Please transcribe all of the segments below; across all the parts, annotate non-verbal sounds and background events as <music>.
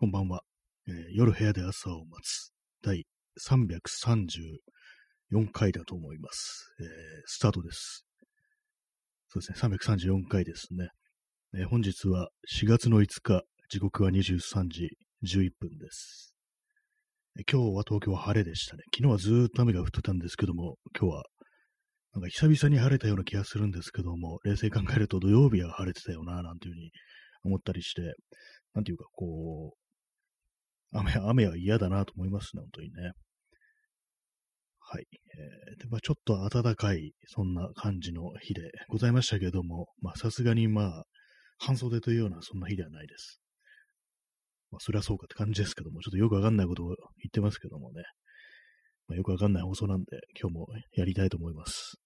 こんばんは、えー夜部屋で朝を待つ第334回だと思います、えースタートです。そうですね、334回ですね。えー本日は4月の5日、時刻は23時11分です。え今日は東京は晴れでしたね。昨日はずーっと雨が降ってたんですけども、今日はなんか久々に晴れたような気がするんですけども、冷静に考えると土曜日は晴れてたよな、なんていうふうに思ったりして、なんていうか、こう、雨、雨は嫌だなと思いますね、本当にね。はい。えーで、まあちょっと暖かい、そんな感じの日でございましたけれども、まあさすがにまあ、半袖というようなそんな日ではないです。まあそれはそうかって感じですけども、ちょっとよくわかんないことを言ってますけどもね。まあ、よくわかんない放送なんで、今日もやりたいと思います。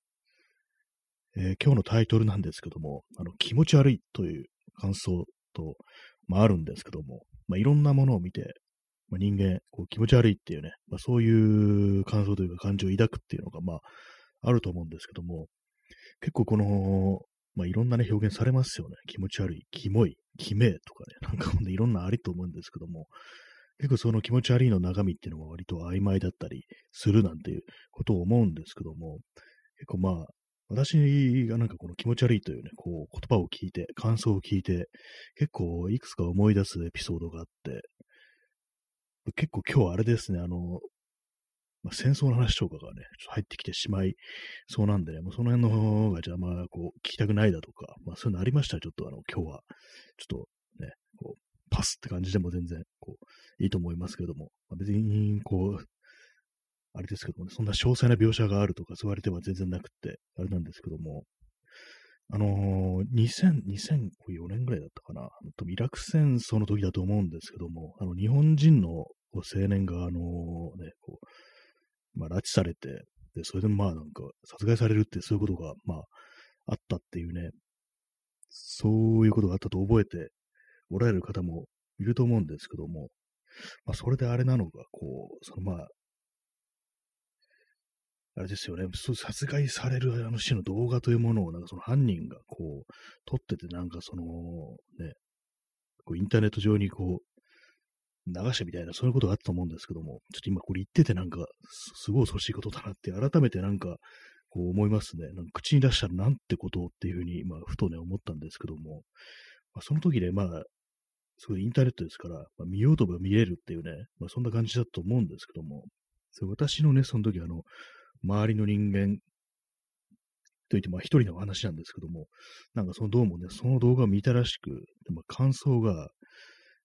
えー今日のタイトルなんですけども、あの、気持ち悪いという感想と、まああるんですけども、まあいろんなものを見て、まあ、人間、こう気持ち悪いっていうね、まあ、そういう感想というか感情を抱くっていうのが、まあ、あると思うんですけども、結構この、まあ、いろんなね、表現されますよね。気持ち悪い、キモい、キメとかね、<laughs> なんかほんといろんなありと思うんですけども、結構その気持ち悪いの中身っていうのが割と曖昧だったりするなんていうことを思うんですけども、結構まあ、私がなんかこの気持ち悪いというね、こう言葉を聞いて、感想を聞いて、結構いくつか思い出すエピソードがあって、結構今日あれですね、あの、まあ、戦争の話とかがね、ちょっと入ってきてしまいそうなんでね、もうその辺の方が、じゃあまあ、こう、聞きたくないだとか、まあそういうのありましたら、ちょっとあの、今日は、ちょっとね、こう、パスって感じでも全然、こう、いいと思いますけども、まあ、別に、こう、あれですけどもね、そんな詳細な描写があるとか、そう言われては全然なくって、あれなんですけども、あのー、2000、2004年ぐらいだったかな。イラク戦争の時だと思うんですけども、あの、日本人の青年が、あのね、こう、まあ、拉致されて、で、それでまあなんか、殺害されるってそういうことが、まあ、あったっていうね、そういうことがあったと覚えておられる方もいると思うんですけども、まあ、それであれなのが、こう、そのまあ、あれですよね、殺害されるあの死の動画というものを、なんかその犯人がこう、撮ってて、なんかその、ね、こうインターネット上にこう、流したみたいな、そういうことがあったと思うんですけども、ちょっと今これ言っててなんか、すごい恐ろしいことだなって、改めてなんか、こう思いますね。なんか口に出したらなんてことをっていうふうに、まあ、ふとね、思ったんですけども、まあ、その時ね、まあ、すごいインターネットですから、まあ、見ようとば見れるっていうね、まあ、そんな感じだと思うんですけども、それ私のね、その時あの、周りの人間といって、まあ一人の話なんですけども、なんかそのどうもね、その動画を見たらしく、まあ、感想が、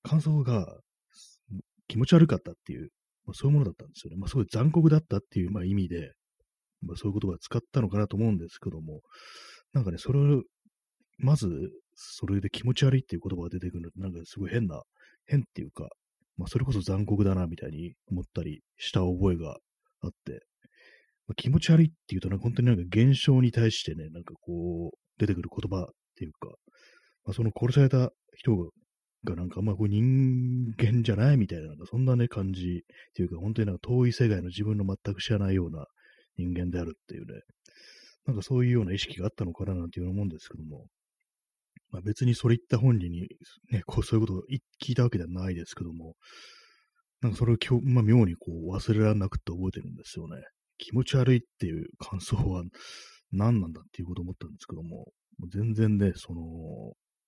感想が気持ち悪かったっていう、まあ、そういうものだったんですよね。まあすごい残酷だったっていう、まあ、意味で、まあそういう言葉を使ったのかなと思うんですけども、なんかね、それを、まず、それで気持ち悪いっていう言葉が出てくるの、なんかすごい変な、変っていうか、まあそれこそ残酷だな、みたいに思ったりした覚えがあって、気持ち悪いっていうと、なんか本当になんか現象に対してね、なんかこう、出てくる言葉っていうか、まあ、その殺された人がなんかあんまこう人間じゃないみたいな、なんかそんなね、感じっていうか、本当になんか遠い世界の自分の全く知らないような人間であるっていうね、なんかそういうような意識があったのかななんていうふうに思うんですけども、まあ別にそれ言った本人に、ね、こうそういうことを聞いたわけではないですけども、なんかそれを今日、まあ妙にこう忘れられなくって覚えてるんですよね。気持ち悪いっていう感想は何なんだっていうことを思ったんですけども、もう全然ね、その、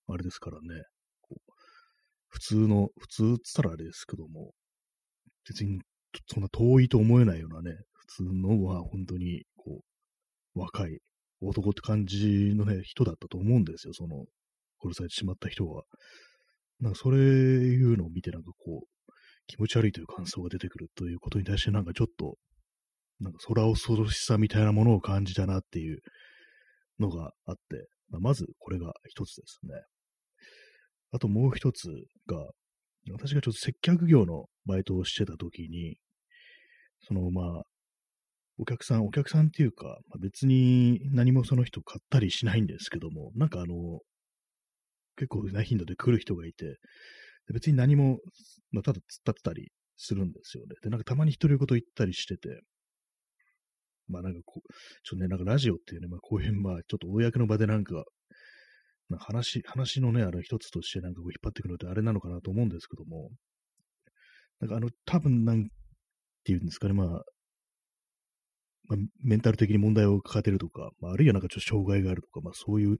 あれですからね、普通の、普通って言ったらあれですけども、別にそんな遠いと思えないようなね、普通のは本当に、こう、若い男って感じのね、人だったと思うんですよ、その、殺されてしまった人は。なんかそれいうのを見てなんかこう、気持ち悪いという感想が出てくるということに対してなんかちょっと、なんか空恐ろしさみたいなものを感じたなっていうのがあって、まあ、まずこれが一つですね。あともう一つが、私がちょっと接客業のバイトをしてた時に、そのまあ、お客さん、お客さんっていうか、まあ、別に何もその人買ったりしないんですけども、なんかあの、結構な頻度で来る人がいて、別に何も、まあ、ただ突っ立ってたりするんですよね。で、なんかたまに独り言言ったりしてて、まあなんかこう、ちょっとね、なんかラジオっていうね、まあこういう、まあちょっと公の場でなんか、なんか話、話のね、あれ一つとしてなんかこう引っ張ってくるのってあれなのかなと思うんですけども、なんかあの、多分なんていうんですかね、まあ、まあ、メンタル的に問題を抱えてるとか、まあ、あるいはなんかちょっと障害があるとか、まあそういう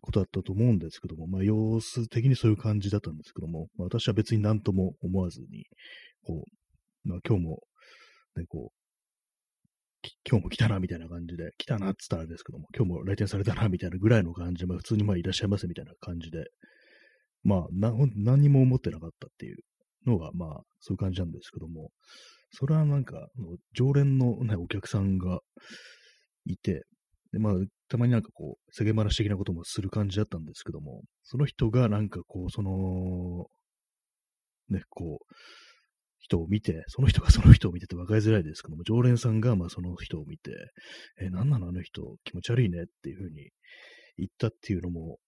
ことだったと思うんですけども、まあ様子的にそういう感じだったんですけども、まあ私は別に何とも思わずに、こう、まあ今日も、ね、こう、今日も来たな、みたいな感じで、来たなって言ったらあれですけども、今日も来店されたな、みたいなぐらいの感じで、まあ普通にまあいらっしゃいませ、みたいな感じで、まあな、何にも思ってなかったっていうのが、まあそういう感じなんですけども、それはなんか、常連の、ね、お客さんがいて、で、まあ、たまになんかこう、世間話的なこともする感じだったんですけども、その人がなんかこう、その、ね、こう、人を見て、その人がその人を見てて分かりづらいですけども、常連さんがまあその人を見て、え、なんなのあの人、気持ち悪いねっていうふうに言ったっていうのも、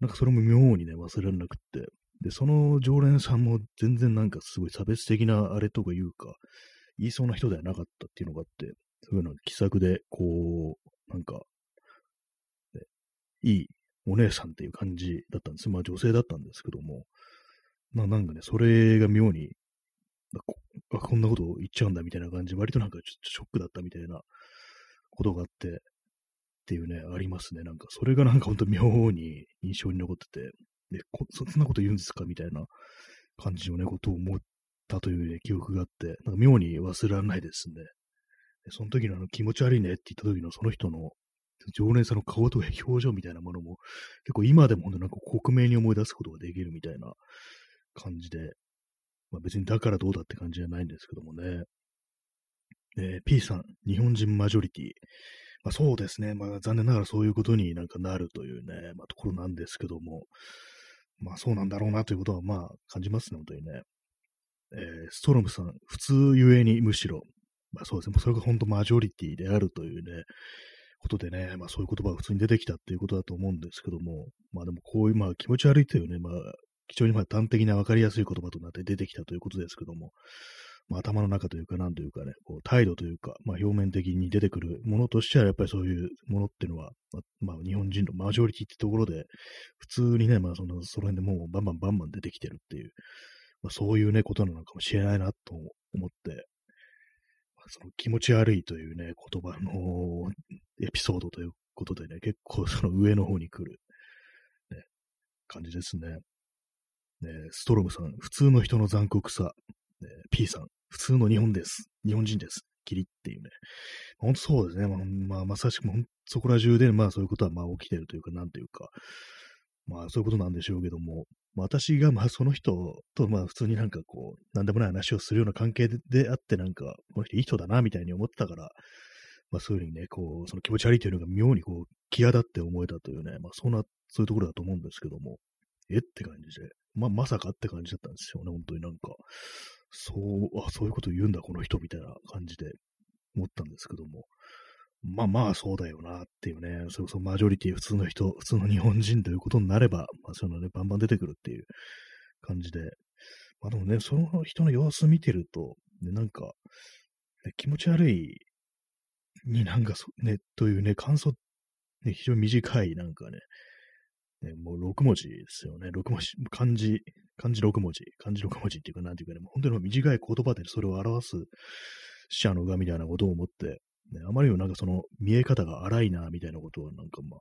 なんかそれも妙にね、忘れられなくって、で、その常連さんも全然なんかすごい差別的なあれとか言うか、言いそうな人ではなかったっていうのがあって、そういうの気さくで、こう、なんか、ね、いいお姉さんっていう感じだったんです。まあ女性だったんですけども、まあなんかね、それが妙に、あこんなこと言っちゃうんだみたいな感じ、割となんかちょっとショックだったみたいなことがあって、っていうね、ありますね。なんか、それがなんか本当妙に印象に残ってて、で、そんなこと言うんですかみたいな感じのね、ことを思ったという、ね、記憶があって、なんか妙に忘れられないですね。でその時のあの気持ち悪いねって言った時のその人の常連さんの顔とか表情みたいなものも、結構今でも本当なんか克明に思い出すことができるみたいな感じで、まあ、別にだからどうだって感じじゃないんですけどもね。えー、P さん、日本人マジョリティ。まあ、そうですね。まあ、残念ながらそういうことになんかなるというね、まあ、ところなんですけども、まあそうなんだろうなということはまあ感じますね、本当にね。えー、ストロムさん、普通ゆえにむしろ、まあそうですね、それが本当マジョリティであるというね、ことでね、まあそういう言葉が普通に出てきたっていうことだと思うんですけども、まあでもこういうまあ気持ち悪いというね、まあ非常にまあ端的な分かりやすい言葉となって出てきたということですけども、まあ、頭の中というか、なんというかね、こう態度というか、まあ、表面的に出てくるものとしては、やっぱりそういうものっていうのは、まあ、日本人のマジョリティってところで、普通にね、まあ、その、その辺でもうバンバンバンバン出てきてるっていう、まあ、そういうね、ことなのかもしれないなと思って、まあ、その気持ち悪いというね、言葉のエピソードということでね、結構その上の方に来る、ね、感じですね。ね、ストロムさん、普通の人の残酷さ、ね、P さん、普通の日本です。日本人です。キリっていうね。本当そうですね。まあ、まあ、まさしくそこら中で、まあそういうことはまあ起きてるというか、なんというか、まあそういうことなんでしょうけども、まあ、私がまあその人とまあ普通になんかこう、なんでもない話をするような関係であって、なんか、この人いい人だなみたいに思ってたから、まあそういうふうにね、こう、その気持ち悪いというのが妙にこう、際立って思えたというね、まあそんな、そういうところだと思うんですけども、え？って感じで、ままさかって感じだったんですよね、本当になんか。そう、あ、そういうこと言うんだ、この人、みたいな感じで思ったんですけども。まあまあ、そうだよな、っていうね、それこそマジョリティ、普通の人、普通の日本人ということになれば、まあそういうのね、バンバン出てくるっていう感じで。まあでもね、その人の様子見てると、ね、なんか、ね、気持ち悪いになんかね、というね、感想、ね、非常に短い、なんかね、ね、もう6文字ですよね。6文字、漢字、漢字6文字、漢字6文字っていうか、なんていうかね、もう本当に短い言葉でそれを表す死者の画みたいなことを思って、ね、あまりにもなんかその見え方が荒いな、みたいなことはなんかまあ、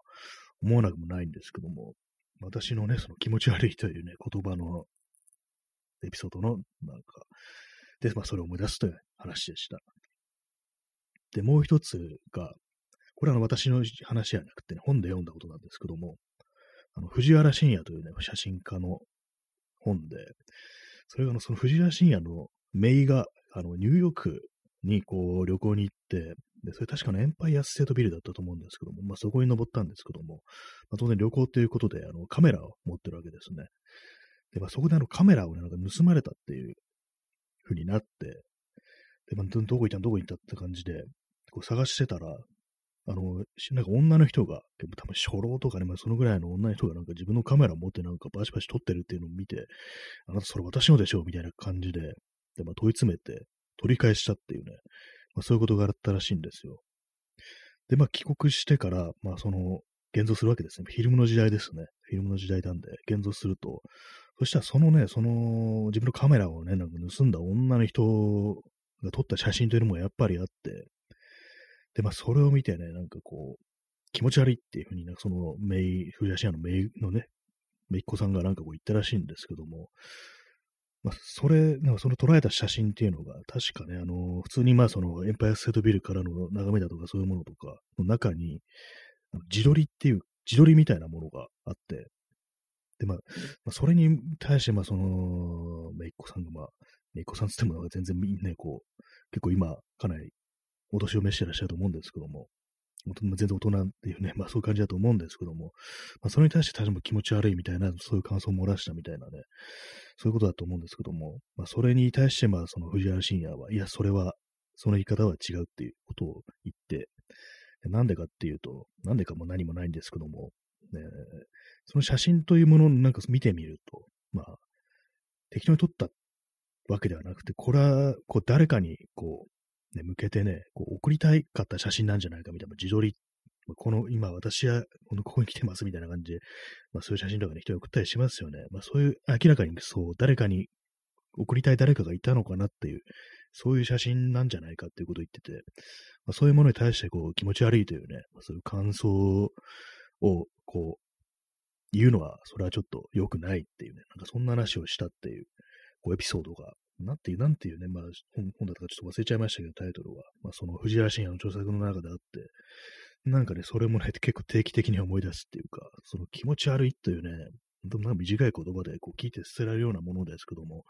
思わなくもないんですけども、私のね、その気持ち悪いというね、言葉のエピソードの、なんか、で、まあ、それを思い出すという話でした。で、もう一つが、これは私の話じゃなくて、ね、本で読んだことなんですけども、あの藤原信也というね、写真家の本で、それがの、その藤原信也の姪が、あの、ニューヨークにこう旅行に行って、で、それ確かのエンパイアステートビルだったと思うんですけども、まあそこに登ったんですけども、まあ当然旅行ということで、あの、カメラを持ってるわけですね。で、まあそこであのカメラをね、なんか盗まれたっていう風になって、で、まあどこ行ったどこ行ったって感じで、こう探してたら、あの、なんか女の人が、でも多分初老とかね、まあ、そのぐらいの女の人がなんか自分のカメラを持ってなんかバシバシ撮ってるっていうのを見て、あなたそれ私のでしょうみたいな感じで、で、まあ、問い詰めて取り返したっていうね、まあ、そういうことがあったらしいんですよ。で、まあ、帰国してから、まあ、その、現像するわけですね。フィルムの時代ですね。フィルムの時代なんで、現像すると、そしたらそのね、その自分のカメラをね、なんか盗んだ女の人が撮った写真というのもやっぱりあって、で、まあそれを見てね、なんかこう、気持ち悪いっていうふうに、なんかそのメイ、フジアシアのメイのね、メイっ子さんがなんかこう言ったらしいんですけども、まあ、それ、なんかその捉えた写真っていうのが、確かね、あの、普通にまあそのエンパイアステートビルからの眺めだとかそういうものとかの中に、自撮りっていう、自撮りみたいなものがあって、で、まあ、まあ、それに対して、まあその、めいっ子さんが、まあ、めいっ子さんつっても全然ね、こう、結構今、かなりお年を召してらっしゃると思うんですけども、全然大人っていうね、<laughs> まあそういう感じだと思うんですけども、まあそれに対して多分気持ち悪いみたいな、そういう感想を漏らしたみたいなね、そういうことだと思うんですけども、まあそれに対してまあその藤原信也は、いや、それは、その言い方は違うっていうことを言って、なんでかっていうと、なんでかも何もないんですけども、ね、その写真というものをなんか見てみると、まあ、適当に撮ったわけではなくて、これは、こう、誰かに、こう、ね、向けてね、こう、送りたいかった写真なんじゃないかみたいな、自撮り、この、今私は、この、ここに来てますみたいな感じで、まあそういう写真とかね、人に送ったりしますよね。まあそういう、明らかにそう、誰かに、送りたい誰かがいたのかなっていう、そういう写真なんじゃないかっていうことを言ってて、まあ、そういうものに対してこう気持ち悪いというね、まあ、そういう感想をこう言うのは、それはちょっと良くないっていうね、なんかそんな話をしたっていう、こうエピソードが、なんていう、なんていうね、まあ本本だったかちょっと忘れちゃいましたけど、タイトルは、まあその藤原信也の著作の中であって、なんかね、それもね、結構定期的に思い出すっていうか、その気持ち悪いというね、なんか短い言葉でこう聞いて捨てられるようなものですけども、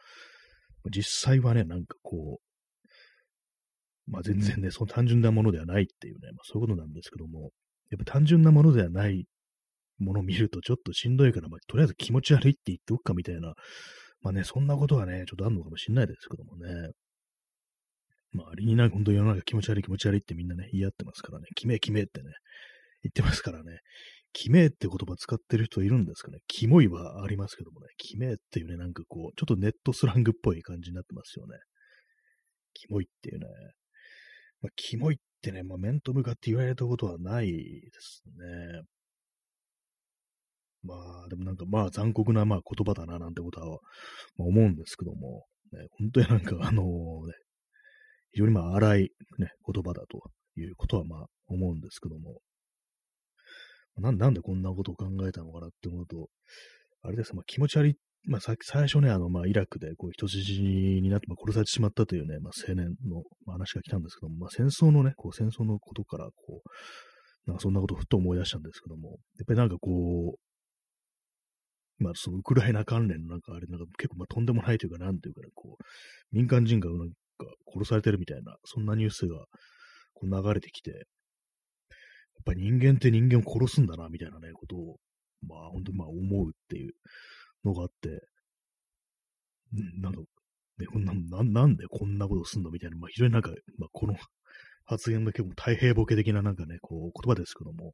実際はね、なんかこう、まあ全然ね、その単純なものではないっていうね、まあそういうことなんですけども、やっぱ単純なものではないものを見るとちょっとしんどいから、まあ、とりあえず気持ち悪いって言っておくかみたいな、まあね、そんなことはね、ちょっとあるのかもしれないですけどもね。まあ、あれになんか本当に世の中気持ち悪い気持ち悪いってみんなね、言い合ってますからね、決め決めってね、言ってますからね、決めって言葉使ってる人いるんですかね、キモいはありますけどもね、決めっていうね、なんかこう、ちょっとネットスラングっぽい感じになってますよね。キモいっていうね。まあ、キモいってね、まあ、面と向かって言われたことはないですね。まあ、でもなんかまあ残酷なまあ言葉だななんてことは、まあ、思うんですけども、ね、本当になんかあのね、非常にまあ荒い、ね、言葉だということはまあ思うんですけども、なんなんでこんなことを考えたのかなって思うと、あれです、まあ、気持ち悪い、まあ、さ最初ね、あの、まあ、イラクでこう人質になって、まあ、殺されてしまったというね、まあ、青年の、まあ、話が来たんですけども、まあ、戦争のね、こう戦争のことから、こう、なんかそんなことをふっと思い出したんですけども、やっぱりなんかこう、まあ、そのウクライナ関連のなんかあれ、なんか結構まあとんでもないというか、なんていうか、こう、民間人がなんか殺されてるみたいな、そんなニュースがこう流れてきて、やっぱ人間って人間を殺すんだな、みたいなね、ことを、まあ本当にまあ思うっていうのがあって、んなんか、ね、こんなな、なんでこんなことすんの？みたいな、まあ非常になんか、まあこの <laughs> 発言だけも太平ボケ的ななんかね、こう言葉ですけども、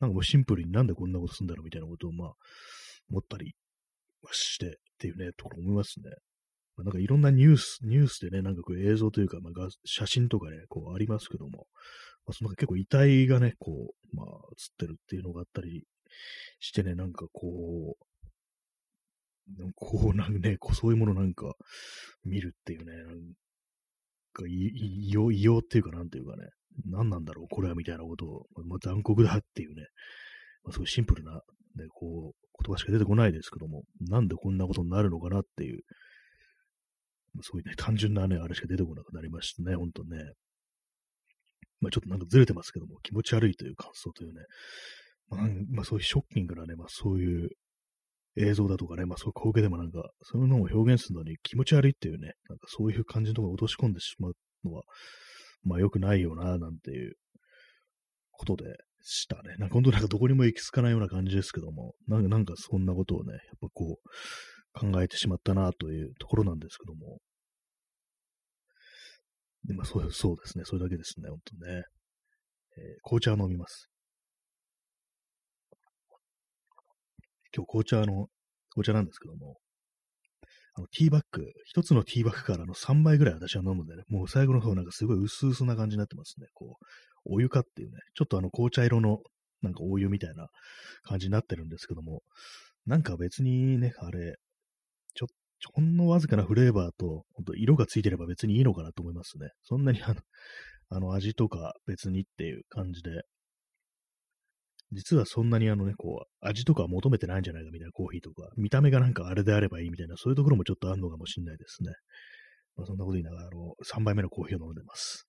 なんかもうシンプルになんでこんなことすんだろう？みたいなことを、まあ、思ったりしてっていうね、ところ思いますね。まあ、なんかいろんなニュース、ニュースでね、なんかこう映像というか、まあ、写真とかね、こうありますけども、まあ、その結構遺体がね、こう、まあ、映ってるっていうのがあったりしてね、なんかこう、こうなんかね、こうそういうものなんか見るっていうね、なんか異様、異様っていうかなんていうかね、何なんだろう、これはみたいなことを、まあ、残酷だっていうね、まあ、すごいシンプルな、ね、こう、言葉しか出てこないですけども、なんでこんなことになるのかなっていう、そういうね、単純なね、あれしか出てこなくなりましたね、ほんとね。まあちょっとなんかずれてますけども、気持ち悪いという感想というね、まあ、まあ、そういうショッキングなね、まあそういう映像だとかね、まあそういう光景でもなんか、そういうのを表現するのに気持ち悪いっていうね、なんかそういう感じのところを落とし込んでしまうのは、まあ良くないよな、なんていうことで、したね。なんか本当なんかどこにも行き着かないような感じですけども、なんかそんなことをね、やっぱこう考えてしまったなというところなんですけども。でまあそうそうですね。それだけですね、本当ね。えー、紅茶を飲みます。今日紅茶の、紅茶なんですけども、あの、ティーバッグ、一つのティーバッグからの3倍ぐらい私は飲むんでね、もう最後の方なんかすごい薄々な感じになってますね。こう、お湯かっていうね、ちょっとあの紅茶色のなんかお湯みたいな感じになってるんですけども、なんか別にね、あれ、ちょ、ほんのわずかなフレーバーと、ほんと色がついてれば別にいいのかなと思いますね。そんなにあの、<laughs> あの味とか別にっていう感じで、実はそんなにあのね、こう、味とか求めてないんじゃないかみたいなコーヒーとか、見た目がなんかあれであればいいみたいな、そういうところもちょっとあるのかもしれないですね。まあ、そんなこと言いながら、あの、3杯目のコーヒーを飲んでます。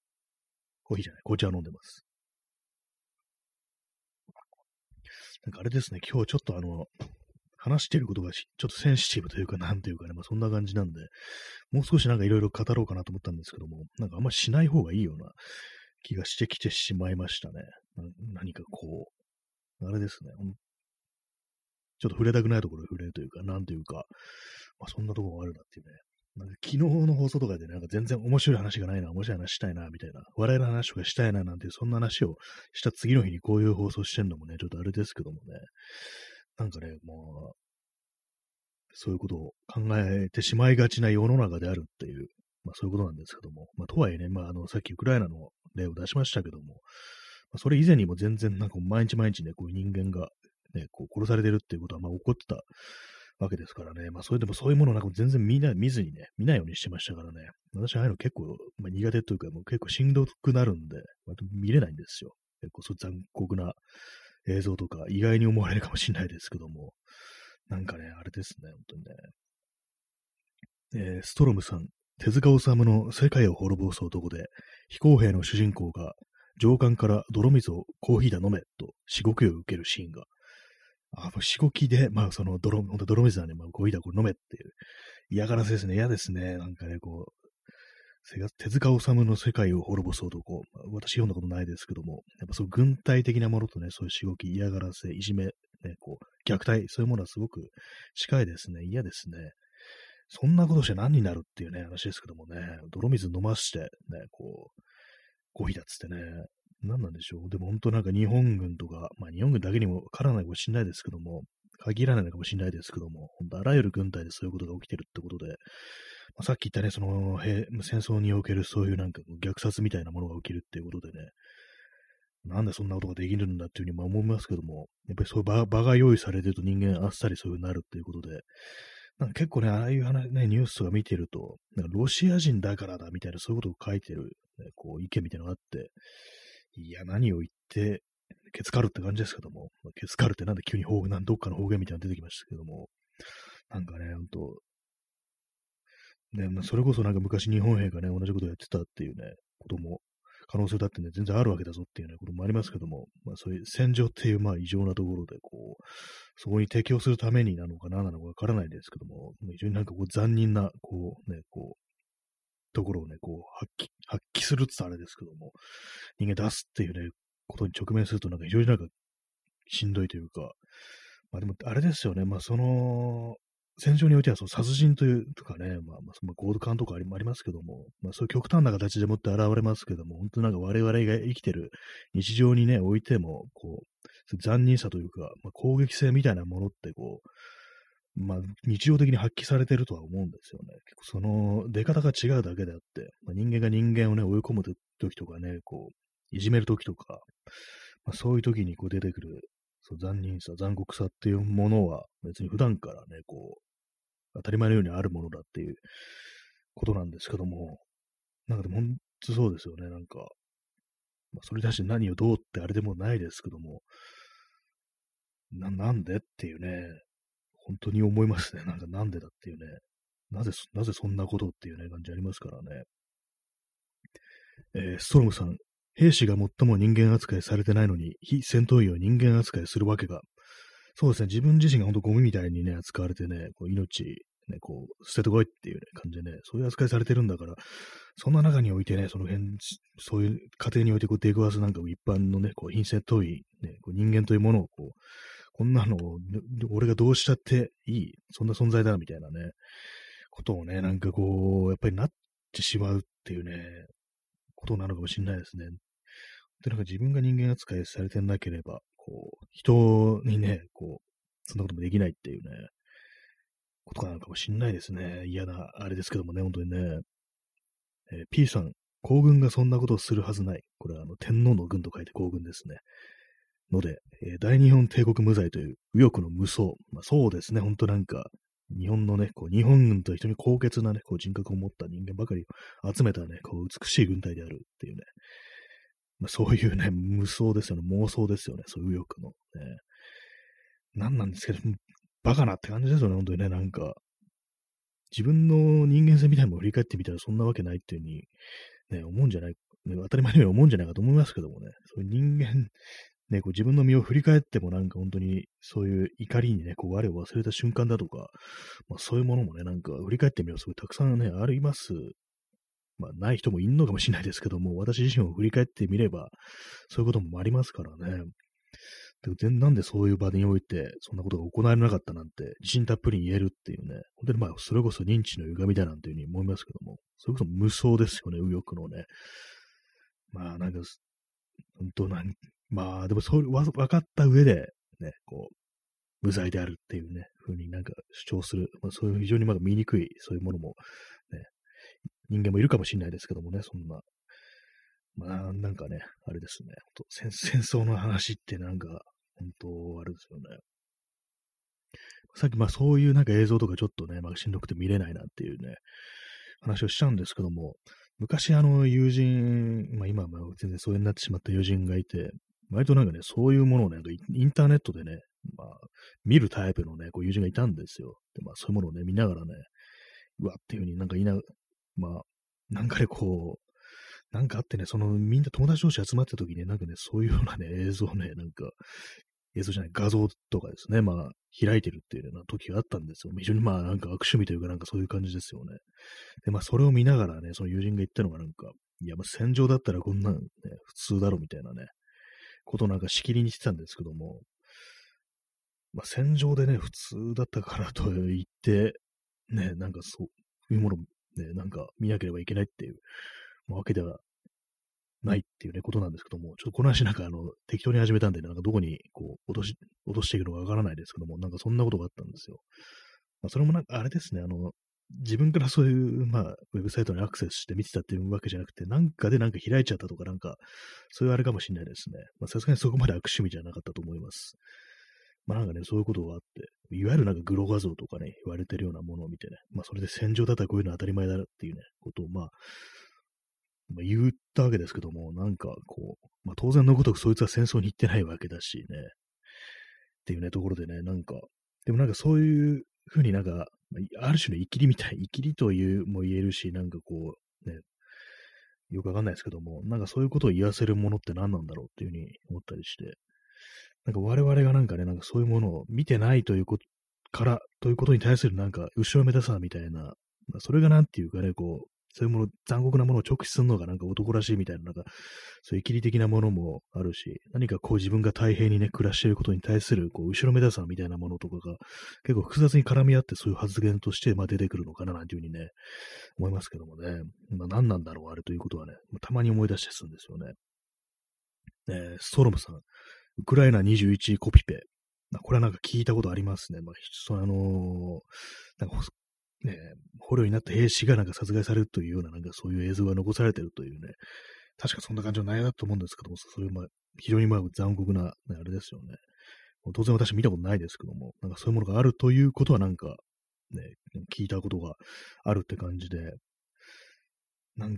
コーヒーじゃない、紅茶を飲んでます。なんかあれですね、今日ちょっとあの、話してることがちょっとセンシティブというか、なんていうかね、まあそんな感じなんで、もう少しなんかいろいろ語ろうかなと思ったんですけども、なんかあんましない方がいいような気がしてきてしまいましたね。何かこう、あれですね、ちょっと触れたくないところで触れるというか、なんというか、まあそんなところがあるなっていうね。昨日の放送とかでなんか全然面白い話がないな、面白い話したいな、みたいな、笑いの話とかしたいな、なんて、そんな話をした次の日にこういう放送してんのもね、ちょっとあれですけどもね、なんかね、もう、そういうことを考えてしまいがちな世の中であるっていう、まあそういうことなんですけども、まあとはいえね、まああの、さっきウクライナの例を出しましたけども、まあ、それ以前にも全然なんか毎日毎日ね、こういう人間がね、こう殺されてるっていうことはまあ起こってたわけですからね。まあ、それでもそういうものなんか全然見な見ずにね、見ないようにしてましたからね。私、ああいうの結構、まあ、苦手というか、もう結構しんどくなるんで、見れないんですよ。結構そう残酷な映像とか、意外に思われるかもしれないですけども。なんかね、あれですね、本当にね。えー、ストロムさん、手塚治虫の世界を滅ぼす男で、非公平の主人公が上官から泥水をコーヒーだ飲めとしごきを受けるシーンがあの、しごきで、まあ、その、泥、ほんと泥水はね、まあ、こういだこれ飲めっていう、嫌がらせですね。嫌ですね。なんかね、こう、手塚治虫の世界を滅ぼす男。私読んだことないですけども、やっぱそう軍隊的なものとね、そういうしごき、嫌がらせ、いじめ、ね、こう、虐待、そういうものはすごく近いですね。嫌ですね。そんなことして何になるっていうね、話ですけどもね、泥水飲まして、ね、こう、コーヒだっつってね、何なんでしょう？でも本当なんか日本軍とか、まあ日本軍だけにもからないかもしれないですけども、限らないのかもしれないですけども、本当あらゆる軍隊でそういうことが起きてるってことで、まあ、さっき言ったね、その戦争におけるそういうなんか虐殺みたいなものが起きるっていうことでね、なんでそんなことができるんだっていうふうに思いますけども、やっぱりそういう場場が用意されてると人間あっさりそういうふうになるっていうことで、なんか結構ね、ああいう話、ね、ニュースとか見てると、なんかロシア人だからだみたいなそういうことを書いてる、ね、こう意見みたいなのがあって、いや、何を言って、ケツカルって感じですけども、ケツカルってなんで急に方言、どっかの方言みたいなの出てきましたけども、なんかね、ほんと、ね、まあ、それこそなんか昔日本兵がね、同じことやってたっていうね、ことも、可能性だってね、全然あるわけだぞっていうね、こともありますけども、まあそういう戦場っていうまあ異常なところで、こう、そこに適応するためになのかな、なのかわからないですけども、非常になんかこう残忍な、こうね、こう、ところをね、こう、発揮、発揮するって言ったらあれですけども、人間出すっていうね、ことに直面するとなんか非常になんかしんどいというか、まあでもあれですよね、まあその、戦場においてはその殺人というとかね、まあ、まあ、そのゴール感とかありますけども、まあそういう極端な形でもって現れますけども、本当なんか我々が生きてる日常にね、おいても、こう、残忍さというか、まあ、攻撃性みたいなものってこう、まあ、日常的に発揮されてるとは思うんですよね。結構その出方が違うだけであって、まあ、人間が人間をね、追い込む時とかね、こう、いじめる時とか、まあ、そういう時にこう出てくる、そう残忍さ、残酷さっていうものは、別に普段からね、こう、当たり前のようにあるものだっていうことなんですけども、なんかでも本当そうですよね、なんか、まあ、それに対して何をどうってあれでもないですけども、な、なんでっていうね、本当に思いますね。なんかなんでだっていうね。なぜ、なぜそんなことっていうね、感じありますからね。えー、ストロムさん、兵士が最も人間扱いされてないのに、非戦闘員を人間扱いするわけが。そうですね、自分自身が本当ゴミみたいにね、扱われてね、こう命、ね、こう、捨ててこいっていう、ね、感じでね、そういう扱いされてるんだから、そんな中においてね、その辺、そういう家庭においてこう出くわすなんか一般のね、こう、品性遠い、ね、こう人間というものをこう、こんなの、俺がどうしたっていい、そんな存在だ、みたいなね、ことをね、なんかこう、やっぱりなってしまうっていうね、ことなのかもしれないですね。で、なんか自分が人間扱いされてなければ、こう、人にね、こう、そんなこともできないっていうね、ことなのかもしれないですね。嫌な、あれですけどもね、本当にね。えー、P さん、皇軍がそんなことをするはずない。これはあの、天皇の軍と書いて皇軍ですね。ので、えー、大日本帝国無罪という右翼の無双。まあ、そうですね、ほんとなんか、日本のね、こう日本軍と非常に高潔なね、こう人格を持った人間ばかりを集めたね、こう美しい軍隊であるっていうね、まあ、そういうね、無双ですよね、妄想ですよね、そういう右翼の、ね。何なんですけど、バカなって感じですよね、本当にね、なんか。自分の人間性みたいなのも振り返ってみたらそんなわけないっていうふうに、ね、思うんじゃない、ね、当たり前のように思うんじゃないかと思いますけどもね、そういう人間、ね、こう自分の身を振り返ってもなんか本当にそういう怒りにね、こう我を忘れた瞬間だとか、まあ、そういうものもね、なんか振り返ってみるとすごいたくさんね、ありますまあ、ない人もいんのかもしれないですけども、私自身を振り返ってみれば、そういうこともありますからね。でなんでそういう場において、そんなことが行われなかったなんて、自信たっぷりに言えるっていうね、本当にまあ、それこそ認知の歪みだなんていうふうに思いますけども、それこそ無双ですよね、右翼のね。まあ、なんか、本当なん、まあ、でもそう、わ、分かった上で、ね、こう、無罪であるっていうね、ふうになんか主張する、まあ、そういう非常にまだ醜い、そういうものも、ね、人間もいるかもしれないですけどもね、そんな。まあ、なんかね、あれですね、戦 <laughs> 戦争の話ってなんか、本当、あれですよね。さっき、まあそういうなんか映像とかちょっとね、まあしんどくて見れないなっていうね、話をしちゃうんですけども、昔あの友人、まあ今は全然そうになってしまった友人がいて、割となんかね、そういうものをね、インターネットでね、まあ、見るタイプのね、こう友人がいたんですよ。で、まあそういうものをね、見ながらね、うわっていうふうになんかいな、まあ、なんかね、こう、なんかあってね、そのみんな友達同士集まってた時にね、なんかね、そういうようなね、映像ね、なんか、映像じゃない、画像とかですね、まあ、開いてるっていうような時があったんですよ。非常にまあ、なんか悪趣味というか、なんかそういう感じですよね。で、まあ、それを見ながらね、その友人が言ったのがなんか、いや、まあ、戦場だったらこんなんね、普通だろみたいなね、ことなんかしきりにしてたんですけども、まあ、戦場でね、普通だったからと言って、ね、なんかそういうものね、なんか見なければいけないっていうわけではないっていうね、ことなんですけども、ちょっとこの話なんかあの、適当に始めたんで、ね、なんかどこにこう、落とし、落としていくのかわからないですけども、なんかそんなことがあったんですよ。まあ、それもなんかあれですね、あの、自分からそういう、まあ、ウェブサイトにアクセスして見てたっていうわけじゃなくて、なんかでなんか開いちゃったとか、なんか、そういうあれかもしれないですね。まあ、さすがにそこまで悪趣味じゃなかったと思います。まあなんかね、そういうことがあって、いわゆるなんかグロ画像とかね、言われてるようなものを見てね、まあそれで戦場だったらこういうの当たり前だっていうね、ことをまあ、まあ、言ったわけですけども、なんかこう、まあ、当然のごとくそいつは戦争に行ってないわけだしね、っていうね、ところでね、なんか、でもなんかそういうふうになんか、ある種の生きりみたい、生きりというも言えるし、なんかこう、ね、よくわかんないですけども、なんかそういうことを言わせるものって何なんだろうっていうふうに思ったりして、なんか我々がなんかね、なんかそういうものを見てないということから、ということに対するなんか後ろめたさみたいな、それがなんていうかね、こう、そういうもの、残酷なものを直視するのがなんか男らしいみたいな、なんか、そういう生きり的なものもあるし、何かこう自分が太平にね、暮らしていることに対する、こう、後ろめたさみたいなものとかが、結構複雑に絡み合ってそういう発言として、まあ出てくるのかな、なんていうふうにね、思いますけどもね。まあ何なんだろう、あれということはね、たまに思い出してするんですよね。えー、ストロムさん、ウクライナ21コピペ。これはなんか聞いたことありますね。まあ、そのあのー、なんかね、捕虜になった兵士がなんか殺害されるというような、なんかそういう映像が残されてるというね、確かそんな感じの内容だと思うんですけども、そういう、まあ、非常にまあ残酷な、ね、あれですよね。当然私見たことないですけども、なんかそういうものがあるということはなんか、ね、聞いたことがあるって感じで、なん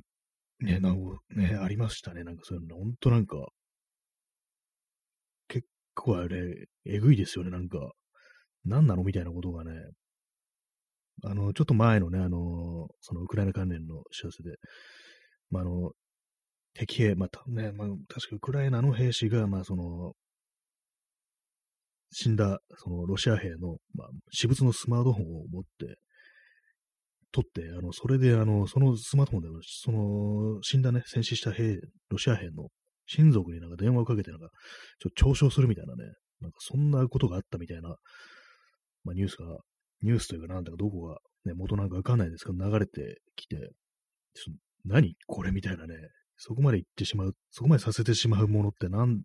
ね、なんね、ありましたね。なんかそういうの、ほんとなんか、結構あれ、えぐいですよね、なんか。何なのみたいなことがね、あの、ちょっと前のね、あの、そのウクライナ関連の知らせで、まあ、あの、敵兵、まあ、ね、まあ、確かウクライナの兵士が、まあ、その、死んだ、その、ロシア兵の、まあ、私物のスマートフォンを持って、取って、あの、それで、あの、そのスマートフォンで、その、死んだね、戦死した兵、ロシア兵の親族になんか電話をかけて、なんか、ちょっと嘲笑するみたいなね、なんかそんなことがあったみたいな、まあ、ニュースがニュースというかなんだかどこが、ね、元なんかわかんないですけど、流れてきて、何これみたいなね、そこまで言ってしまう、そこまでさせてしまうものって何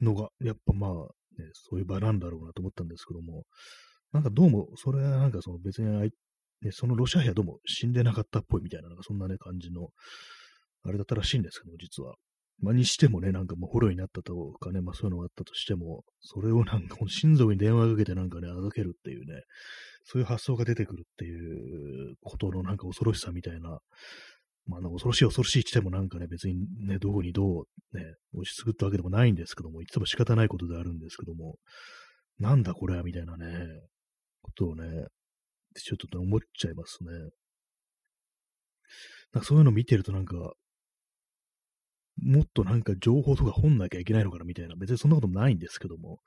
のが、やっぱまあ、ね、そういう場なんだろうなと思ったんですけども、なんかどうも、それはなんかその別にあいね、そのロシア兵はどうも死んでなかったっぽいみたいな、なんかそんなね、感じの、あれだったらしいんですけども、実は。まあ、にしてもね、なんかもう捕虜になったとかね、まあそういうのがあったとしても、それをなんか、親族に電話かけてなんかね、預けるっていうね、そういう発想が出てくるっていうことのなんか恐ろしさみたいな、まあ恐ろしい恐ろしいってもなんかね、別にね、どこにどうね、押し作ったわけでもないんですけども、言っても仕方ないことであるんですけども、なんだこれはみたいなね、ことをね、ちょっと思っちゃいますね。なんかそういうの見てるとなんか、もっとなんか情報とか本なきゃいけないのかなみたいな、別にそんなこともないんですけども、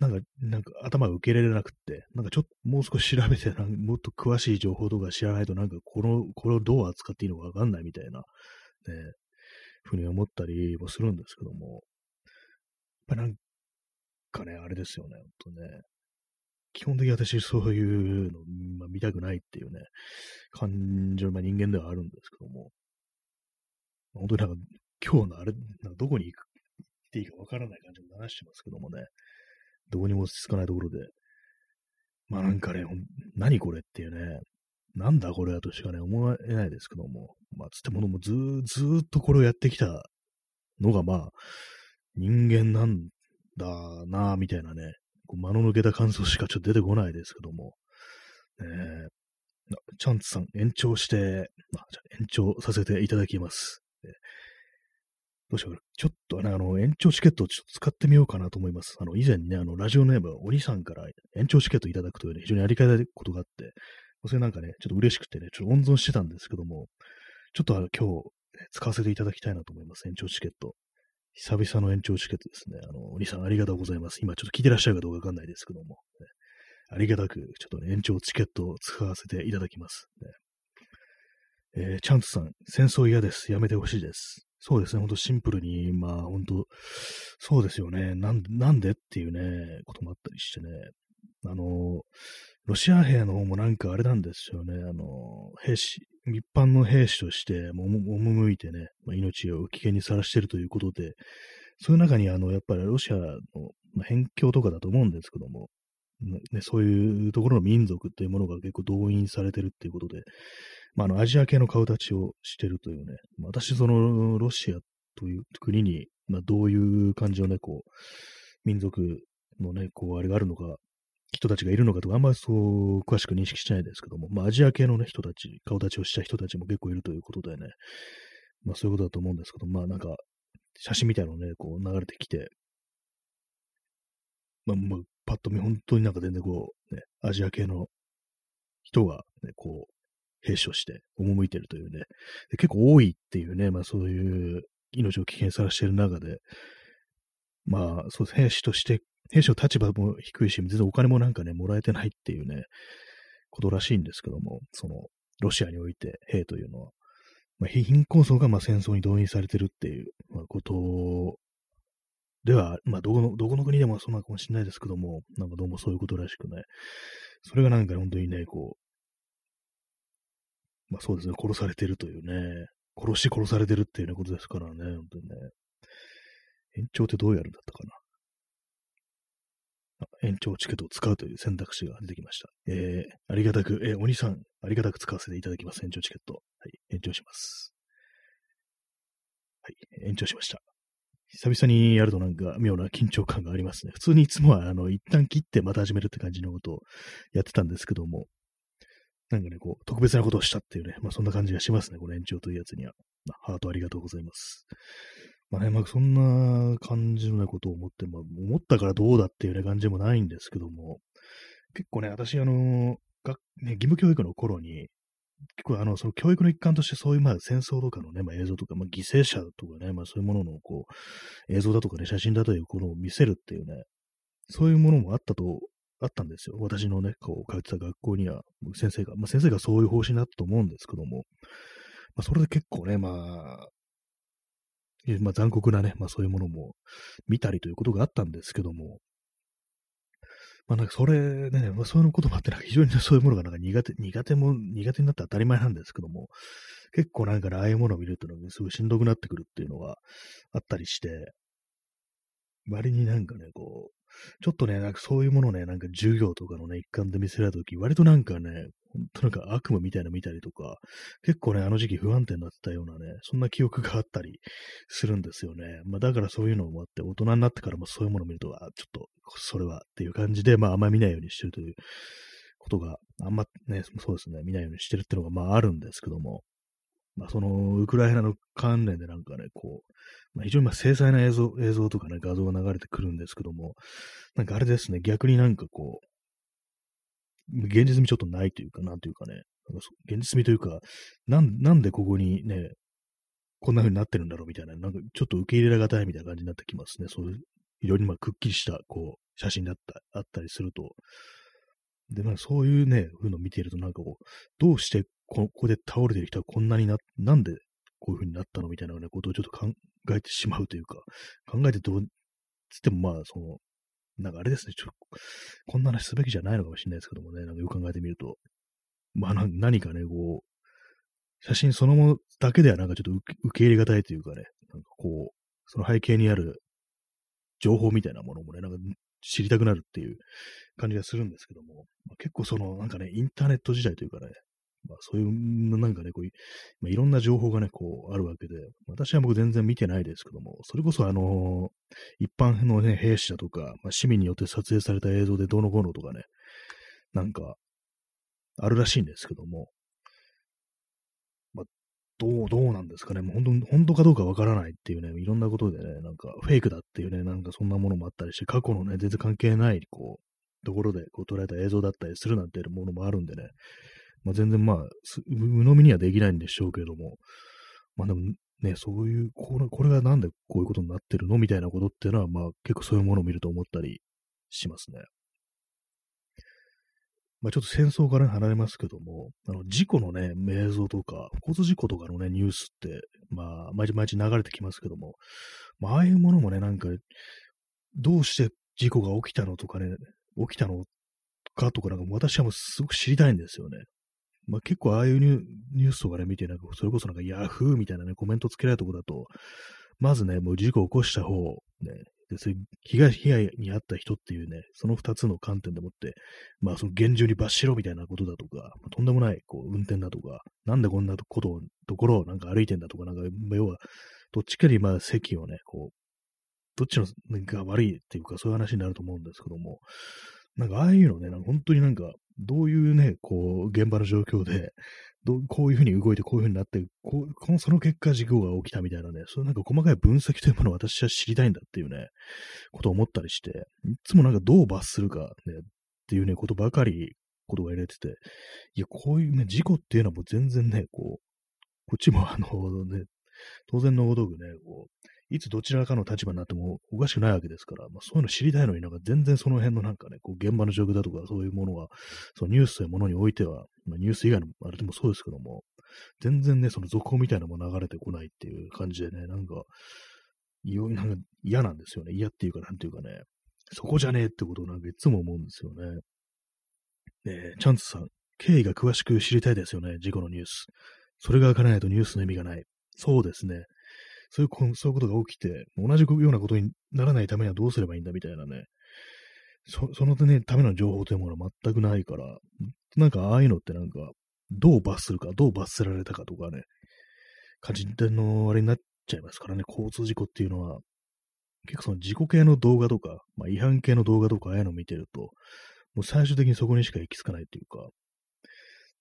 なんか、なんか頭が受け入れられなくって、なんかちょっともう少し調べて、なんもっと詳しい情報とか知らないと、なんかこの、これをどう扱っていいのかわかんないみたいな、ね、ふうに思ったりもするんですけども、やっぱなんかね、あれですよね、ほんとね。基本的に私そういうの、まあ、見たくないっていうね、感情、まあ、人間ではあるんですけども、本当になんか今日のあれ、どこに行くっていいかわからない感じも話してますけどもね、どうにも落ち着かないところで、まあなんかね、何これっていうね、なんだこれはとしかね、思えないですけども、まあつってものもずずーっとこれをやってきたのがまあ、人間なんだなぁ、みたいなね、こう間の抜けた感想しかちょっと出てこないですけども、え。ー、チャンツさん延長して、まあ、じゃ延長させていただきます。どうしようかちょっとね、あの、延長チケットをちょっと使ってみようかなと思います。あの、以前ね、あの、ラジオネーム、お兄さんから延長チケットいただくというね、非常にありがたいことがあって、それなんかね、ちょっと嬉しくてね、ちょっと温存してたんですけども、ちょっとあの今日、使わせていただきたいなと思います、延長チケット。久々の延長チケットですね。あの、お兄さんありがとうございます。今ちょっと聞いてらっしゃるかどうかわかんないですけども、ね、ありがたく、ちょっとね、延長チケットを使わせていただきます。ねえー、チャンツさん、戦争嫌です。やめてほしいです。そうですね、ほんとシンプルに、まあほんと、そうですよね。なんなんでっていうね、こともあったりしてね。あの、ロシア兵の方もなんかあれなんですよね。あの、兵士、一般の兵士としても、赴いてね、まあ、命を危険にさらしているということで、そういう中に、あの、やっぱりロシアの、辺境とかだと思うんですけども、ね、そういうところの民族っていうものが結構動員されてるっていうことで、まあ、あの、アジア系の顔立ちをしてるというね、私、その、ロシアという国に、まあ、どういう感じのね、こう、民族のね、こう、あれがあるのか、人たちがいるのかとか、あんまりそう詳しく認識してないですけども、まあ、アジア系のね、人たち、顔立ちをした人たちも結構いるということでね、まあ、そういうことだと思うんですけど、まあ、なんか、写真みたいなのね、こう、流れてきて、まあ、まあ、パッと見、本当になんか全然こう、ね、アジア系の人が、ね、こ兵士として赴いてるというね、結構多いっていうね、まあそういう命を危険さらしている中で、まあそう、兵士として、兵士の立場も低いし、全然お金もなんかね、もらえてないっていうね、ことらしいんですけども、その、ロシアにおいて兵というのは、まあ、貧困層がまあ戦争に動員されてるっていう、まあ、ことでは、まあ、どこの、どこの国でもそうなのかもしれないですけども、なんかどうもそういうことらしくね、それがなんか本当にね、こう、まあそうですね、殺されてるというね、殺し殺されてるっていうね、ことですからね、本当にね。延長ってどうやるんだったかな。延長チケットを使うという選択肢が出てきました。えー、ありがたく、えー、お兄さん、ありがたく使わせていただきます。延長チケット。はい、延長します。はい、延長しました。久々にやるとなんか妙な緊張感がありますね。普通にいつもはあの一旦切ってまた始めるって感じのことをやってたんですけども、なんかね、こう、特別なことをしたっていうね、まあそんな感じがしますね、この延長というやつには。ハートありがとうございます。まあね、まあそんな感じの、ことを思って、まあ思ったからどうだっていうね、感じもないんですけども、結構ね、私、あの、学ね、義務教育の頃に、結構あの、その教育の一環としてそういうまあ戦争とかのね、まあ映像とか、まあ犠牲者とかね、まあそういうもののこう、映像だとかね、写真だというこのを見せるっていうね、そういうものもあったとあったんですよ。私のね、こう、通ってた学校には、先生が、まあ、先生がそういう方針だったと思うんですけども、まあ、それで結構ね、まあ、まあ、残酷なね、まあ、そういうものも見たりということがあったんですけども、まあ、なんかそれね、まあ、そういうこともあって、非常にそういうものがなんか苦手、苦手も、苦手になって当たり前なんですけども、結構なんか、ね、ああいうものを見るというのが、すごいしんどくなってくるっていうのがあったりして、割になんかね、こう、ちょっとね、なんかそういうものね、なんか授業とかのね、一環で見せられたとき、割となんかね、本当なんか悪夢みたいなの見たりとか、結構ね、あの時期不安定になってたようなね、そんな記憶があったりするんですよね。まあだからそういうのもあって、大人になってからもそういうものを見ると、あ、ちょっと、それはっていう感じで、まああんまり見ないようにしてるということが、あんまね、そうですね、見ないようにしてるっていうのがまああるんですけども、まあその、ウクライナの関連でなんかね、こう、まあ、非常にまあ精細な映像、映像とかね、画像が流れてくるんですけども、なんかあれですね、逆になんかこう、現実味ちょっとないというか、なんというかね、現実味というか、なん、なんでここにね、こんな風になってるんだろうみたいな、なんかちょっと受け入れらがたいみたいな感じになってきますね。そういう、非常にまあくっきりした、こう、写真だった、あったりすると。で、まあそういうね、風のを見ているとなんかこう、どうしてここで倒れてる人はこんなにな、なんでこういう風になったのみたいなね、ことをちょっと考えてしまうというか、考えてどう、つってもまあ、その、なんかあれですね、ちょこんな話すべきじゃないのかもしれないですけどもね、なんかよく考えてみると、まあ何かね、こう、写真そのものだけではなんかちょっと受け入れがたいというかね、なんかこう、その背景にある情報みたいなものもね、なんか知りたくなるっていう感じがするんですけども、まあ、結構その、なんかね、インターネット時代というかね、まあそういう、なんかね、こういう、まあ、いろんな情報がね、こう、あるわけで、私は僕全然見てないですけども、それこそあの一般のね、兵士だとか、まあ、市民によって撮影された映像でどうのこうのとかね、なんか、あるらしいんですけども、まあ、どう、どうなんですかね。もう本当、本当かどうかわからないっていうね、いろんなことでね、なんかフェイクだっていうね、なんかそんなものもあったりして、過去のね、全然関係ない、こう、ところでこう捉えた映像だったりするなんていうものもあるんでね、まあ、全然まあ、鵜呑みにはできないんでしょうけれども、まあでもね、そういう、これこれがなんでこういうことになってるのみたいなことっていうのは、まあ結構そういうものを見ると思ったりしますね。まあちょっと戦争から離れますけども、あの事故のね、映像とか、交通事故とかのね、ニュースって、まあ毎日毎日流れてきますけども、まあああいうものもね、なんか、どうして事故が起きたのとかね、起きたのかとか、なんか私はもうすごく知りたいんですよね。まあ、結構ああいうニュースとかね、見て、なんか、それこそなんかヤフーみたいなね、コメントつけられたところだと、まずね、もう事故を起こした方、ね、でそういう被害被害に遭った人っていうね、その二つの観点でもって、まあその厳重に罰しろみたいなことだとか、まあ、とんでもないこう運転だとか、なんでこんなこと、ところをなんか歩いてんだとか、なんか、要は、どっちかにまあ席をね、こう、どっちのが悪いっていうか、そういう話になると思うんですけども、なんかああいうのね、なんか本当になんか、どういうね、こう、現場の状況で、どこういうふうに動いて、こういうふうになって、こうこのその結果、事故が起きたみたいなね、そういうなんか細かい分析というものを私は知りたいんだっていうね、ことを思ったりして、いつもなんかどう罰するかね、っていうね、ことばかり、ことが入れてて、いや、こういうね、事故っていうのはもう全然ね、こう、こっちもあのね、当然のごとくね、こう、いつどちらかの立場になってもおかしくないわけですから、まあ、そういうの知りたいのになんか全然その辺のなんかね、こう現場の状況だとかそういうものは、そのニュースというものにおいては、まあ、ニュース以外のあれでもそうですけども、全然ね、その続報みたいなのも流れてこないっていう感じでね、なんか、いよなんか嫌なんですよね。嫌っていうか、なんていうかね、そこじゃねえってことをなんかいつも思うんですよね。ねチャンツさん、経緯が詳しく知りたいですよね、事故のニュース。それがわからないとニュースの意味がない。そうですね。そういう、そういうことが起きて、同じようなことにならないためにはどうすればいいんだみたいなね、そその、ね、ための情報というものは全くないから、なんかああいうのってなんか、どう罰するか、どう罰せられたかとかね、感じのあれになっちゃいますからね、交通事故っていうのは、結構その事故系の動画とか、まあ、違反系の動画とかああいうのを見てると、もう最終的にそこにしか行き着かないっていうか、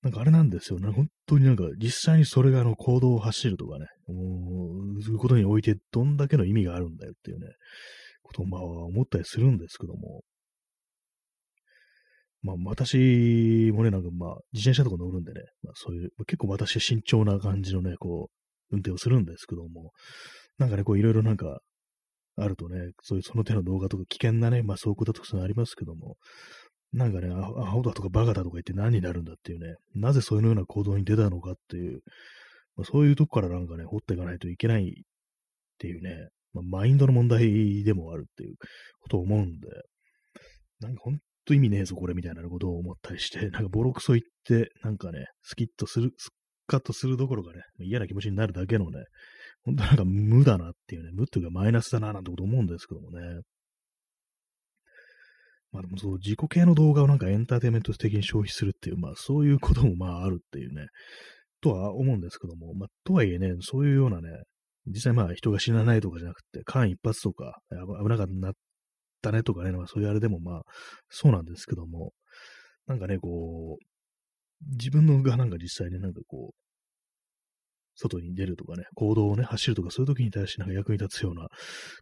なんかあれなんですよ。ね。本当になんか実際にそれがあの行動を走るとかね、そういうことにおいてどんだけの意味があるんだよっていうね、ことをまあ思ったりするんですけども、まあ私もね、なんかまあ自転車とか乗るんでね、まあそういう、結構私慎重な感じのね、こう、運転をするんですけども、なんかね、こういろいろなんかあるとね、そういうその手の動画とか危険なね、まあ走行だとかそういうのありますけども、なんかね、アホだとかバカだとか言って何になるんだっていうね、なぜそういうような行動に出たのかっていう、まあ、そういうとこからなんかね、掘っていかないといけないっていうね、まあ、マインドの問題でもあるっていうことを思うんで、なんかほんと意味ねえぞ、これみたいなことを思ったりして、<laughs> なんかボロクソ言って、なんかね、スキッとする、スカッとするどころかね、嫌な気持ちになるだけのね、本当なんか無だなっていうね、無っていうかマイナスだななんてこと思うんですけどもね。まあでもそう、自己系の動画をなんかエンターテイメント的に消費するっていう、まあそういうこともまああるっていうね、とは思うんですけども、まあとはいえね、そういうようなね、実際まあ人が死なないとかじゃなくて、間一髪とか、危なかったねとかね、まあそういうあれでもまあそうなんですけども、なんかね、こう、自分のがなんか実際になんかこう、外に出るとかね、行動をね、走るとか、そういう時に対してなんか役に立つような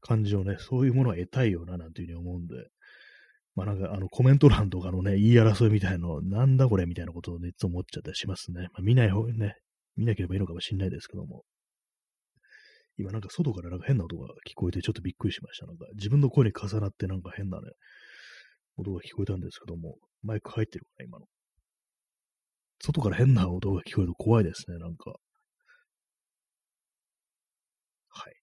感じをね、そういうものは得たいよな、なんていうふうに思うんで、まあなんかあのコメント欄とかのね、言い争いみたいの、なんだこれみたいなことをね、いつも思っちゃったりしますね。まあ見ない方ね、見なければいいのかもしれないですけども。今なんか外からなんか変な音が聞こえてちょっとびっくりしました。なんか自分の声に重なってなんか変なね、音が聞こえたんですけども、マイク入ってるかな、今の。外から変な音が聞こえると怖いですね、なんか。はい。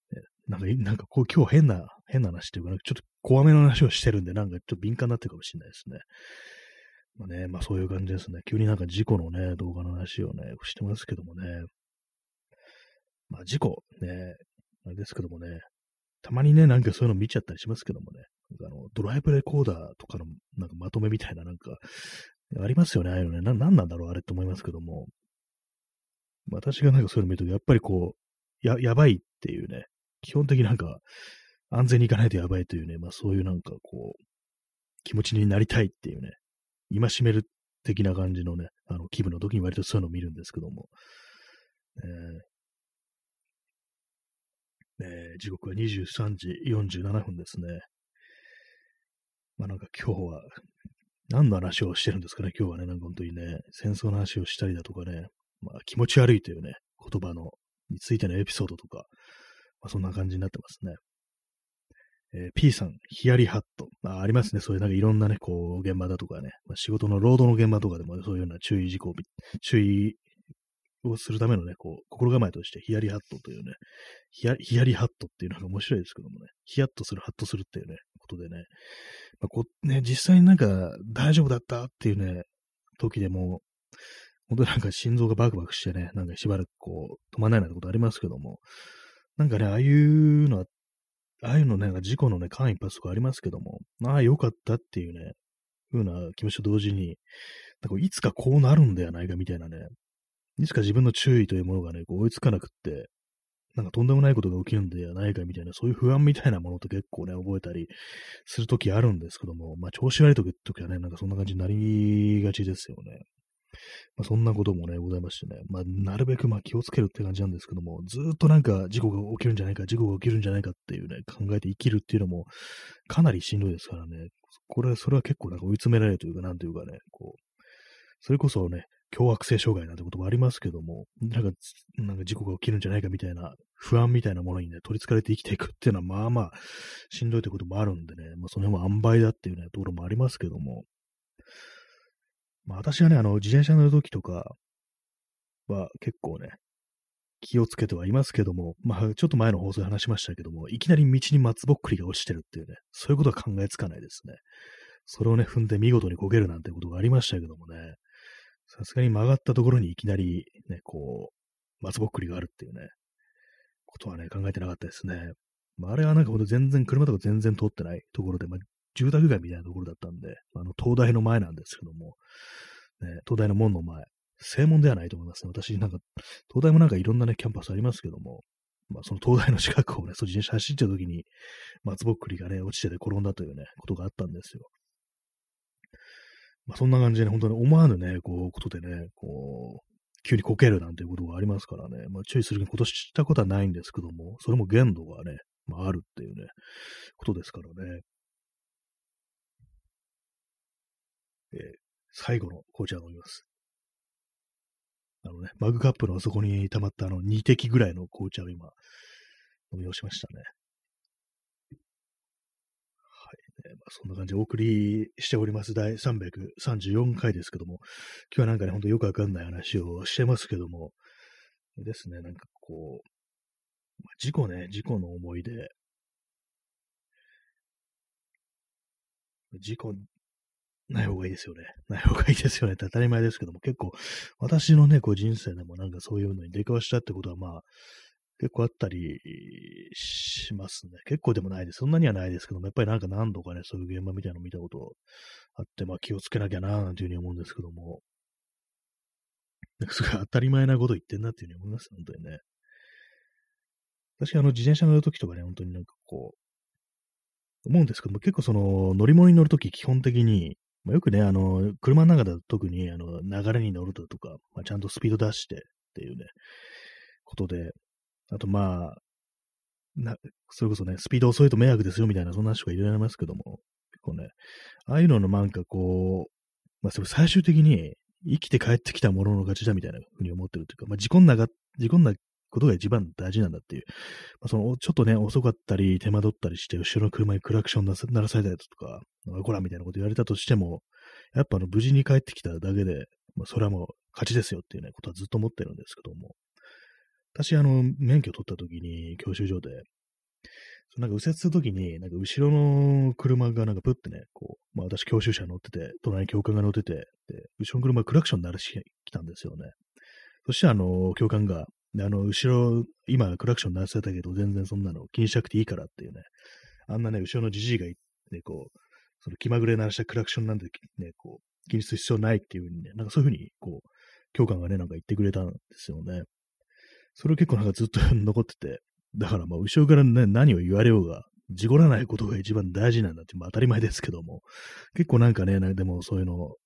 なんか、なんかこう今日変な、変な話っていうか、ちょっと怖めの話をしてるんで、なんかちょっと敏感になってるかもしれないですね。まあね、まあそういう感じですね。急になんか事故のね、動画の話をね、してますけどもね。まあ事故、ね、あれですけどもね、たまにね、なんかそういうの見ちゃったりしますけどもね、あのドライブレコーダーとかのなんかまとめみたいななんか、ありますよね、ああいうのね。な、なんなんだろう、あれって思いますけども。私がなんかそういうの見ると、やっぱりこう、や、やばいっていうね、基本的になんか、安全に行かないとやばいというね、まあそういうなんかこう、気持ちになりたいっていうね、今しめる的な感じのね、あの気分の時に割とそういうのを見るんですけども、えーえー、時刻は23時47分ですね。まあなんか今日は、何の話をしてるんですかね、今日はね、なんか本当にね、戦争の話をしたりだとかね、まあ気持ち悪いというね、言葉の、についてのエピソードとか、まあそんな感じになってますね。えー、P さん、ヒヤリハット。まあ、ありますね。そういうなんかいろんなね、こう、現場だとかね、まあ、仕事の労働の現場とかでも、ね、そういうような注意事項、注意をするためのね、こう、心構えとして、ヒヤリハットというね、ヒヤリハットっていうのが面白いですけどもね、ヒヤッとする、ハッとするっていうね、ことでね、まあ、こね、実際になんか大丈夫だったっていうね、時でも、本当になんか心臓がバクバクしてね、なんかしばらくこう、止まらないなんてことありますけども、なんかね、ああいうのはああいうのね、事故のね、間一髪とかありますけども、ああ、良かったっていうね、ふうな気持ちと同時に、なんかいつかこうなるんではないかみたいなね、いつか自分の注意というものがね、こう追いつかなくって、なんかとんでもないことが起きるんではないかみたいな、そういう不安みたいなものと結構ね、覚えたりするときあるんですけども、まあ調子悪いときはね、なんかそんな感じになりがちですよね。まあ、そんなこともね、ございましてね、まあ、なるべくまあ気をつけるって感じなんですけども、ずっとなんか事故が起きるんじゃないか、事故が起きるんじゃないかっていうね、考えて生きるっていうのもかなりしんどいですからね、これ、それは結構なんか追い詰められるというか、なんというかね、こう、それこそね、凶悪性障害なんてこともありますけども、なんか、なんか事故が起きるんじゃないかみたいな不安みたいなものにね、取り憑かれて生きていくっていうのは、まあまあ、しんどいということもあるんでね、まあその辺も塩梅だっていうね、ところもありますけども、まあ私はね、あの、自転車乗るときとかは結構ね、気をつけてはいますけども、まあちょっと前の放送で話しましたけども、いきなり道に松ぼっくりが落ちてるっていうね、そういうことは考えつかないですね。それをね、踏んで見事にこけるなんてことがありましたけどもね、さすがに曲がったところにいきなりね、こう、松ぼっくりがあるっていうね、ことはね、考えてなかったですね。まあ、あれはなんかほんと全然、車とか全然通ってないところで、まあ、住宅街みたいなところだったんで、あの、東大の前なんですけども、ね、東大の門の前、正門ではないと思いますね。私、なんか、東大もなんかいろんなね、キャンパスありますけども、まあ、その東大の近くをね、そっちに走ってた時に、松ぼっくりがね、落ちてて転んだというね、ことがあったんですよ。まあ、そんな感じで、ね、本当に思わぬね、こう、ことでね、こう、急にこけるなんていうことがありますからね、まあ、注意するに今年したことはないんですけども、それも限度がね、まあ、あるっていうね、ことですからね。えー、最後の紅茶を飲みます。あのね、マグカップのあそこに溜まったあの2滴ぐらいの紅茶を今、飲み干しましたね。はい、ね。まあ、そんな感じでお送りしております。第334回ですけども、今日はなんかね、ほんとよくわかんない話をしてますけども、ですね、なんかこう、まあ、事故ね、事故の思い出、事故ない方がいいですよね。ない方がいいですよねって当たり前ですけども、結構、私のね、こう人生でもなんかそういうのに出くわしたってことは、まあ、結構あったりしますね。結構でもないです。そんなにはないですけども、やっぱりなんか何度かね、そういう現場みたいなの見たことあって、まあ気をつけなきゃな、なんていうふうに思うんですけども、なんかすごい当たり前なこと言ってんなっていうふうに思います、本当にね。私、あの、自転車乗るときとかね、本当になんかこう、思うんですけども、結構その、乗り物に乗るとき基本的に、まあ、よくね、あの、車の中だと特に、あの、流れに乗るととか、まあ、ちゃんとスピード出してっていうね、ことで、あとまあ、な、それこそね、スピード遅いと迷惑ですよみたいな、そんな話がいろいろますけども、結構ね、ああいうののなんかこう、まあ、それ最終的に生きて帰ってきたものの勝ちだみたいなふうに思ってるというか、まあ、事故んなが、事故んなことが一番大事なんだっていう。まあ、その、ちょっとね、遅かったり、手間取ったりして、後ろの車にクラクション鳴らされたりとか、こらみたいなこと言われたとしても、やっぱあの、無事に帰ってきただけで、まあ、それはもう勝ちですよっていうね、ことはずっと思ってるんですけども。私、あの、免許取った時に、教習所で、なんか右折するときに、なんか後ろの車がなんかプッてね、こう、まあ私教習車乗ってて、隣に教官が乗ってて、で、後ろの車クラクション鳴らしてきたんですよね。そしてあの、教官が、あの、後ろ、今クラクション鳴らせたけど、全然そんなの気にしなくていいからっていうね、あんなね、後ろのじじいがね、こう、その気まぐれ鳴らしたクラクションなんでね、こう、気にする必要ないっていうふうにね、なんかそういうふうに、こう、教官がね、なんか言ってくれたんですよね。それ結構なんかずっと <laughs> 残ってて、だからまあ、後ろからね、何を言われようが、事故らないことが一番大事なんだって、まあ当たり前ですけども、結構なんかね、でもそういうの、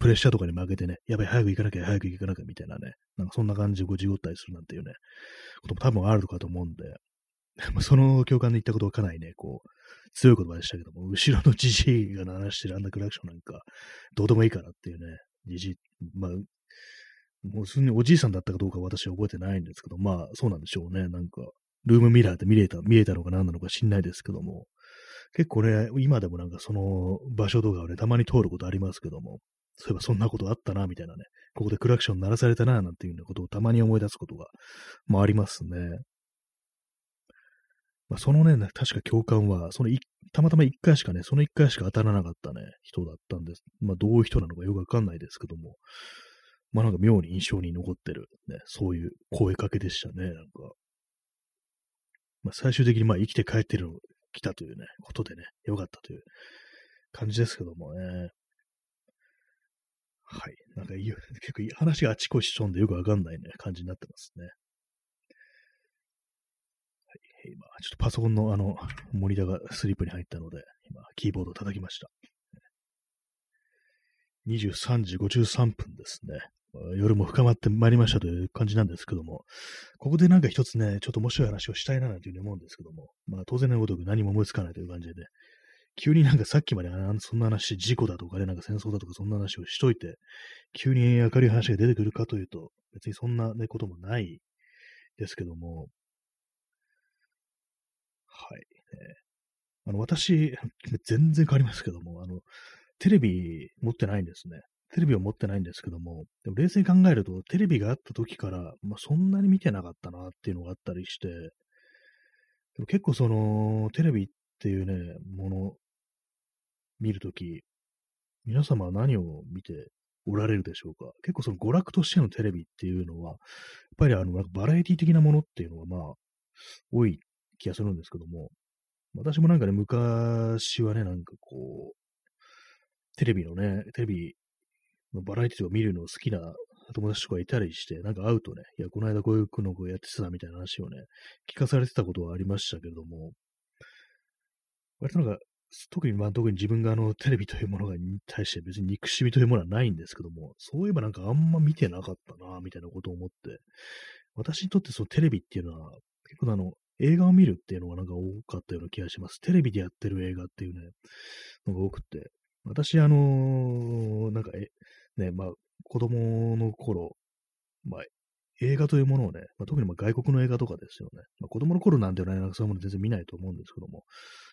プレッシャーとかに負けてね、やばい、早く行かなきゃ、早く行かなきゃ、みたいなね、なんかそんな感じでこう事故ったりするなんていうね、ことも多分あるかと思うんで、その教官で言ったことはかなりね、こう、強い言葉でしたけども、後ろのじじいが鳴らしてるあんなクラクションなんか、どうでもいいからっていうね、じじい、まあ、もう普通におじいさんだったかどうか私は覚えてないんですけど、まあ、そうなんでしょうね。なんか、ルームミラーで見れた、見えたのか何なのか知んないですけども、結構ね、今でもなんかその場所とかをね、たまに通ることありますけども、そういえばそんなことあったな、みたいなね、ここでクラクション鳴らされたな、なんていうようなことをたまに思い出すことが、まあありますね。まあ、そのね、確か教官は、そのたまたま一回しかね、その一回しか当たらなかったね、人だったんです。まあどういう人なのかよくわかんないですけども、まあなんか妙に印象に残ってる、ね、そういう声かけでしたね、なんか。まあ、最終的にまあ生きて帰ってるの、来たというね、ことでね、よかったという感じですけどもね。はい。なんか <laughs> 結構話があちこちしとんでよくわかんないね、感じになってますね。はい。今、ちょっとパソコンのあの、モニターがスリップに入ったので、今、キーボードを叩きました。23時53分ですね。夜も深まってまいりましたという感じなんですけども、ここでなんか一つね、ちょっと面白い話をしたいななんていうふうに思うんですけども、まあ当然のごとく何も思いつかないという感じでね、急になんかさっきまでそんな話、事故だとかね、なんか戦争だとかそんな話をしといて、急に明るい話が出てくるかというと、別にそんな、ね、こともないですけども、はい。あの、私、全然変わりますけども、あの、テレビ持ってないんですね。テレビを持ってないんですけども、でも冷静に考えると、テレビがあった時から、まあ、そんなに見てなかったなっていうのがあったりして、でも結構その、テレビっっていうね、もの、見るとき、皆様は何を見ておられるでしょうか？結構その娯楽としてのテレビっていうのは、やっぱりあの、バラエティ的なものっていうのはまあ、多い気がするんですけども、私もなんかね、昔はね、なんかこう、テレビのね、テレビのバラエティとか見るの好きな友達とかいたりして、なんか会うとね、いや、この間こういうのをやってたみたいな話をね、聞かされてたことはありましたけれども、割となんか、特に、まあ、特に自分があの、テレビというものがに対して別に憎しみというものはないんですけども、そういえばなんかあんま見てなかったな、みたいなことを思って、私にとってそのテレビっていうのは、結構あの、映画を見るっていうのがなんか多かったような気がします。テレビでやってる映画っていうね、のが多くて、私、あのー、なんか、え、ね、まあ、子供の頃、まあ、映画というものをね、まあ、特にま外国の映画とかですよね。まあ、子供の頃なんてね、なんかそういうもの全然見ないと思うんですけども、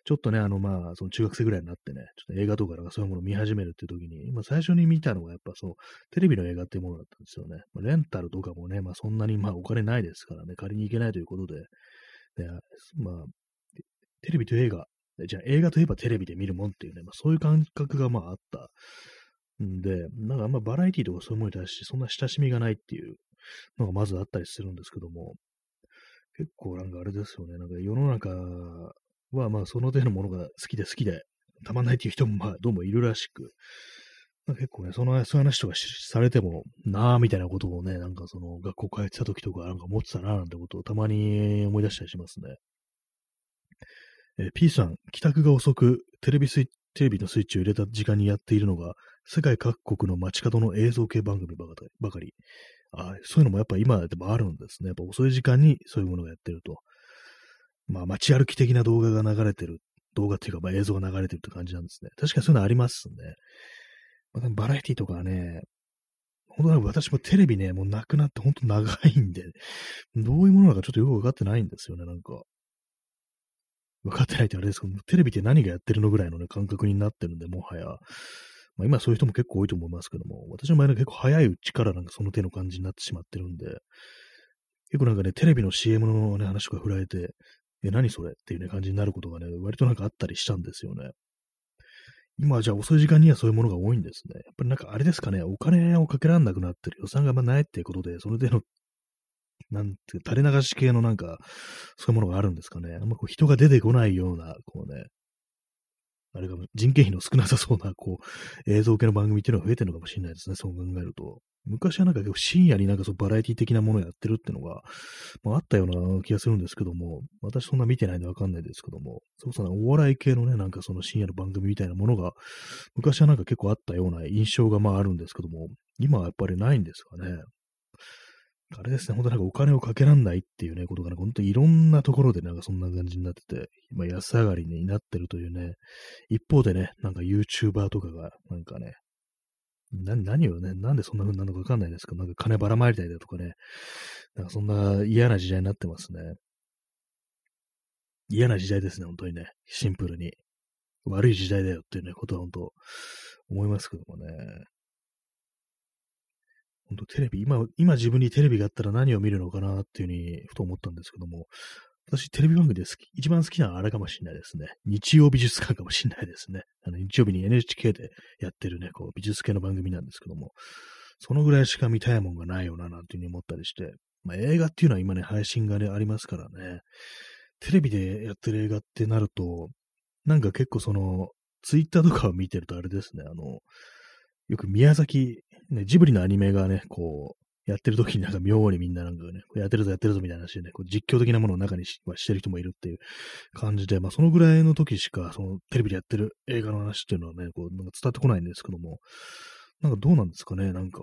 ちょっとね、あのまあ、その中学生ぐらいになってね、ちょっと映画とかなんかそういうものを見始めるっていう時に、まあ最初に見たのがやっぱそう、テレビの映画っていうものだったんですよね。ま、レンタルとかもね、まあそんなにまあお金ないですからね、借りに行けないということで、でまあ、テレビと映画、じゃあ映画といえばテレビで見るもんっていうね、まあそういう感覚がまああったんで、なんかあんまバラエティとかそういうものに対してそんな親しみがないっていうのがまずあったりするんですけども、結構なんかあれですよね。なんか世の中はまあその手のものが好きで好きでたまんないっていう人もまあどうもいるらしく、まあ、結構ね、その、そういう話とかされてもなあみたいなことをね、なんかその学校帰ってた時とかなんか思ってたななんてことをたまに思い出したりしますね。え、P さん、帰宅が遅く、テレビスイテレビのスイッチを入れた時間にやっているのが、世界各国の街角の映像系番組ばかり。あそういうのもやっぱ今でもあるんですね。やっぱ遅い時間にそういうものがやってると。まあ街歩き的な動画が流れてる。動画っていうか、まあ、映像が流れてるって感じなんですね。確かにそういうのありますね。まあ、バラエティとかはね、本当は私もテレビね、もうなくなって本当長いんで、どういうものなのかちょっとよくわかってないんですよね、なんか。分かってないってあれですけど、テレビって何がやってるのぐらいのね、感覚になってるんで、もはや。まあ、今そういう人も結構多いと思いますけども、私の前の結構早いうちからなんかその手の感じになってしまってるんで、結構なんかね、テレビの CM のね、話とか振られて、え、何それっていうね、感じになることがね、割となんかあったりしたんですよね。今はじゃあ遅い時間にはそういうものが多いんですね。やっぱりなんかあれですかね、お金をかけらんなくなってる予算があんまないっていうことで、それでのなんて、垂れ流し系のなんか、そういうものがあるんですかね。あんまこう人が出てこないような、こうね、あれが人件費の少なさそうな、こう、<laughs> 映像系の番組っていうのが増えてるのかもしれないですね。そう考えると。昔はなんか結構深夜になんかそうバラエティ的なものをやってるっていうのが、まあ、あったような気がするんですけども、私そんな見てないんでわかんないですけども、そうそうお笑い系のね、なんかその深夜の番組みたいなものが、昔はなんか結構あったような印象がまああるんですけども、今はやっぱりないんですかね。あれですね、本当なんかお金をかけらんないっていうね、ことがね、本当にいろんなところでなんかそんな感じになってて、今安上がりになってるというね、一方でね、なんか YouTuber とかが、なんかね、な、何をね、なんでそんな風になるのかわかんないですけど、なんか金ばらまいたりだとかね、なんかそんな嫌な時代になってますね。嫌な時代ですね、本当にね。シンプルに。悪い時代だよっていうね、ことは本当思いますけどもね。本当テレビ、今、今自分にテレビがあったら何を見るのかなっていうふうに、ふと思ったんですけども、私、テレビ番組で好き、一番好きなのはあれかもしれないですね。日曜美術館かもしれないですね。あの、日曜日に NHK でやってるね、こう、美術系の番組なんですけども、そのぐらいしか見たいもんがないよな、なんていうふうに思ったりして、まあ、映画っていうのは今ね、配信がね、ありますからね、テレビでやってる映画ってなると、なんか結構その、ツイッターとかを見てるとあれですね、あの、よく宮崎、ね、ジブリのアニメがね、こう、やってる時になんか妙にみんななんかね、やってるぞやってるぞみたいな話でね、こう実況的なものを中にししてる人もいるっていう感じで、まあそのぐらいの時しか、そのテレビでやってる映画の話っていうのはね、こう、なんか伝ってこないんですけども、なんかどうなんですかね、なんか、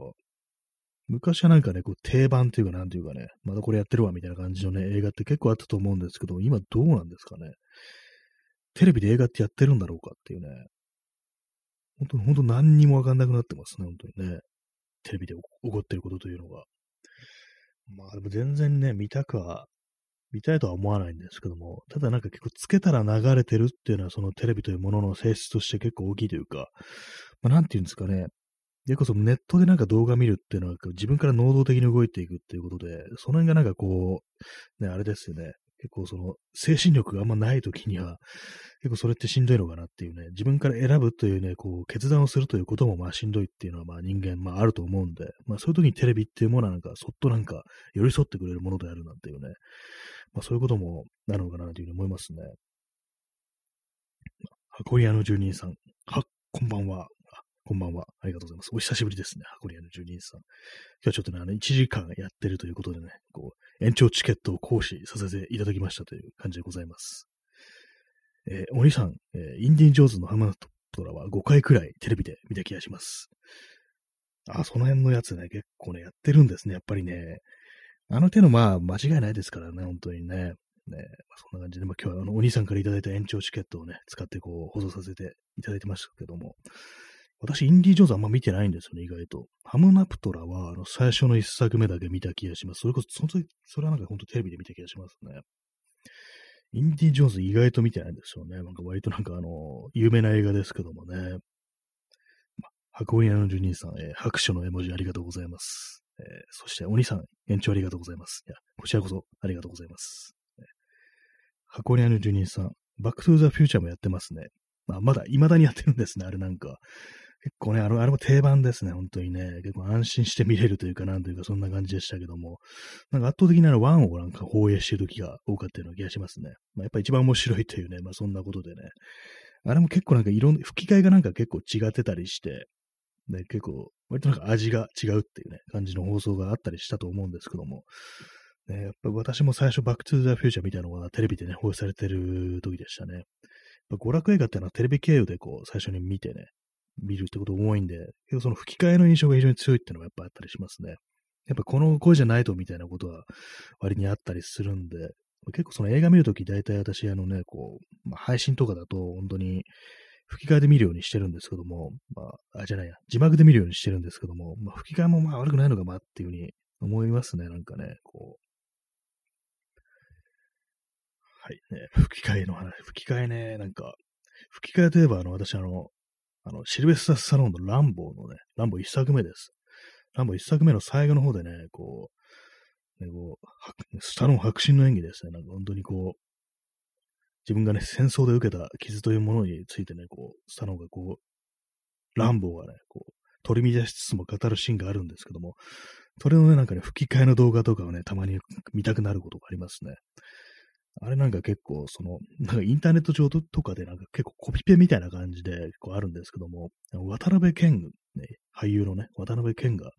昔はなんかね、こう定番っていうかなんていうかね、まだこれやってるわみたいな感じのね、映画って結構あったと思うんですけど、今どうなんですかね。テレビで映画ってやってるんだろうかっていうね、本当に、本当何にもわかんなくなってますね、本当にね。テレビで起こってることというのが。まあでも全然ね、見たくは、見たいとは思わないんですけども、ただなんか結構つけたら流れてるっていうのはそのテレビというものの性質として結構大きいというか、まあなんていうんですかね、結構そのネットでなんか動画見るっていうのは自分から能動的に動いていくっていうことで、その辺がなんかこう、ね、あれですよね。結構その精神力があんまない時には、結構それってしんどいのかなっていうね、自分から選ぶというね、こう決断をするということもまあしんどいっていうのはまあ人間まああると思うんで、まあそういう時にテレビっていうものはなんかそっとなんか寄り添ってくれるものであるなんていうね、まあそういうこともなのかなというふうに思いますね。箱屋の住人さん。は、こんばんは。こんばんは。ありがとうございます。お久しぶりですね。箱根屋の住人さん。今日はちょっとね、あの、1時間やってるということでね、こう、延長チケットを行使させていただきましたという感じでございます。えー、お兄さん、えー、インディ・ン・ジョーンズのハマトラは5回くらいテレビで見た気がします。あ、その辺のやつね、結構ね、やってるんですね。やっぱりね。あの手の、まあ、間違いないですからね、本当にね。ね、まあ、そんな感じで、まあ、今日はあのお兄さんからいただいた延長チケットをね、使ってこう、放送させていただいてましたけども、私、インディ・ジョーンズあんま見てないんですよね、意外と。ハムナプトラは、あの、最初の一作目だけ見た気がします。それこそ、その時、それはなんか本当テレビで見た気がしますね。インディ・ジョーンズ意外と見てないんですよね。なんか割となんかあの、有名な映画ですけどもね。箱庭の住人さん、えー、拍手の絵文字ありがとうございます。えー、そして、鬼さん、延長ありがとうございます。いや、こちらこそありがとうございます。えー、箱庭の住人さん、バックトゥーザフューチャーもやってますね。まあ、まだ、未だにやってるんですね、あれなんか。結構ね、あの、あれも定番ですね、本当にね。結構安心して見れるというか、なんというか、そんな感じでしたけども、なんか圧倒的なの、ワンをなんか放映してる時が多かったような気がしますね。まあ、やっぱ一番面白いというね、まあそんなことでね。あれも結構なんか色、吹き替えがなんか結構違ってたりして、ね、結構、割となんか味が違うっていうね、感じの放送があったりしたと思うんですけども、ね、やっぱ私も最初、バックトゥーザフューチャーみたいなのがテレビでね、放映されてる時でしたね。娯楽映画っていうのはテレビ経由でこう、最初に見てね、見るってこと多いんで、結構その吹き替えの印象が非常に強いっていうのがやっぱあったりしますね。やっぱこの声じゃないとみたいなことは割にあったりするんで、結構その映画見るとき大体私あのね、こう、まあ、配信とかだと本当に吹き替えで見るようにしてるんですけども、まあ、あ、じゃないや、字幕で見るようにしてるんですけども、まあ、吹き替えもまあ悪くないのかなっていうふうに思いますね、なんかね、こう。はい、ね、吹き替えの話、吹き替えね、なんか、吹き替えといえば、あの、私、あの、あの、シルベスタ・スサローンのランボーのね、ランボー一作目です。ランボー一作目の最後の方でね、こう、ね、こう、スタローン白真の演技ですね。なんか本当にこう、自分がね、戦争で受けた傷というものについてね、こう、スタローンがこう、ランボーがね、こう、取り乱しつつも語るシーンがあるんですけども、それのね、なんかね、吹き替えの動画とかをね、たまに見たくなることがありますね。あれなんか結構、その、なんかインターネット上とかでなんか結構コピペみたいな感じでこうあるんですけども、渡辺謙、ね、俳優のね、渡辺謙が、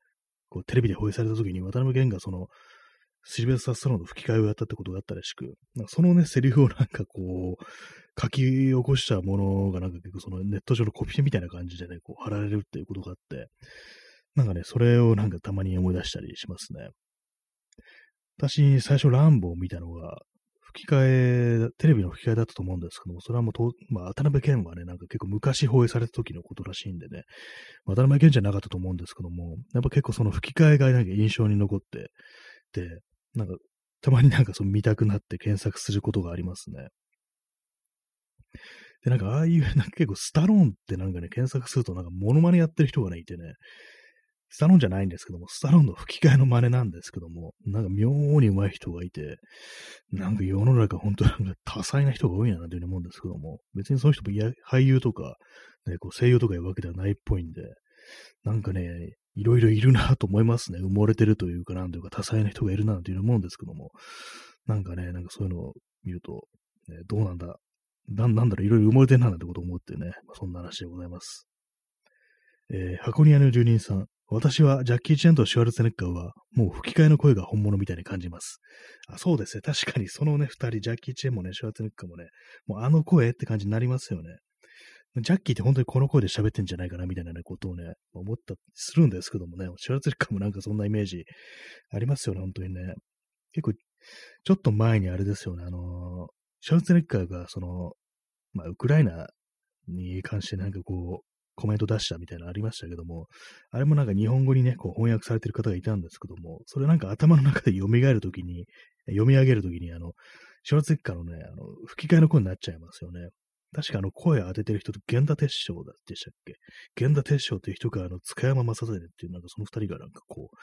こうテレビで放映された時に渡辺謙がその、シルベスタ・スタローの吹き替えをやったってことがあったらしく、そのね、セリフをなんかこう、書き起こしたものがなんか結構そのネット上のコピペみたいな感じでね、こう貼られるっていうことがあって、なんかね、それをなんかたまに思い出したりしますね。私、最初ランボー見たのが、吹き替え、テレビの吹き替えだったと思うんですけども、それはもうと、まあ、渡辺謙はね、なんか結構昔放映された時のことらしいんでね、渡辺謙じゃなかったと思うんですけども、やっぱ結構その吹き替えがなんか印象に残って、で、なんか、たまになんかその見たくなって検索することがありますね。で、なんかああいう、なんか結構スタローンってなんかね、検索するとなんかモノマネやってる人がね、いてね、スタロンじゃないんですけども、スタローンの吹き替えの真似なんですけども、なんか妙に上手い人がいて、なんか世の中本当なんか多彩な人が多いななんていうふうに思うんですけども、別にその人も俳優とか、ね、こう声優とかいうわけではないっぽいんで、なんかね、いろいろいるなと思いますね。埋もれてるというか、なんというか、多彩な人がいるなというふうに思うんですけども、なんかね、なんかそういうのを見ると、ね、どうなんだ、ななんだろう、いろいろ埋もれてるななんてことを思ってね、まあ、そんな話でございます。えー、箱庭の住人さん、私はジャッキー・チェンとシュワルツェネッカーは、もう吹き替えの声が本物みたいに感じます。あそうですね。確かにそのね、二人、ジャッキー・チェンもね、シュワルツェネッカーもね、もうあの声って感じになりますよね。ジャッキーって本当にこの声で喋ってんじゃないかなみたいな、ね、ことをね、思ったりするんですけどもね、シュワルツェネッカーもなんかそんなイメージありますよね、本当にね。結構、ちょっと前にあれですよね、あのシュワルツェネッカーが、その、まあ、ウクライナに関してなんかこう、コメント出したみたいなのありましたけども、あれもなんか日本語にね、こう翻訳されてる方がいたんですけども、それなんか頭の中で蘇るときに、読み上げるときに、あの、小説家のね、あの、吹き替えの声になっちゃいますよね。確かあの声当ててる人と源田鉄章だでしたっけ？源田鉄章っていう人があの塚山正宗っていうなんかその二人がなんかこう、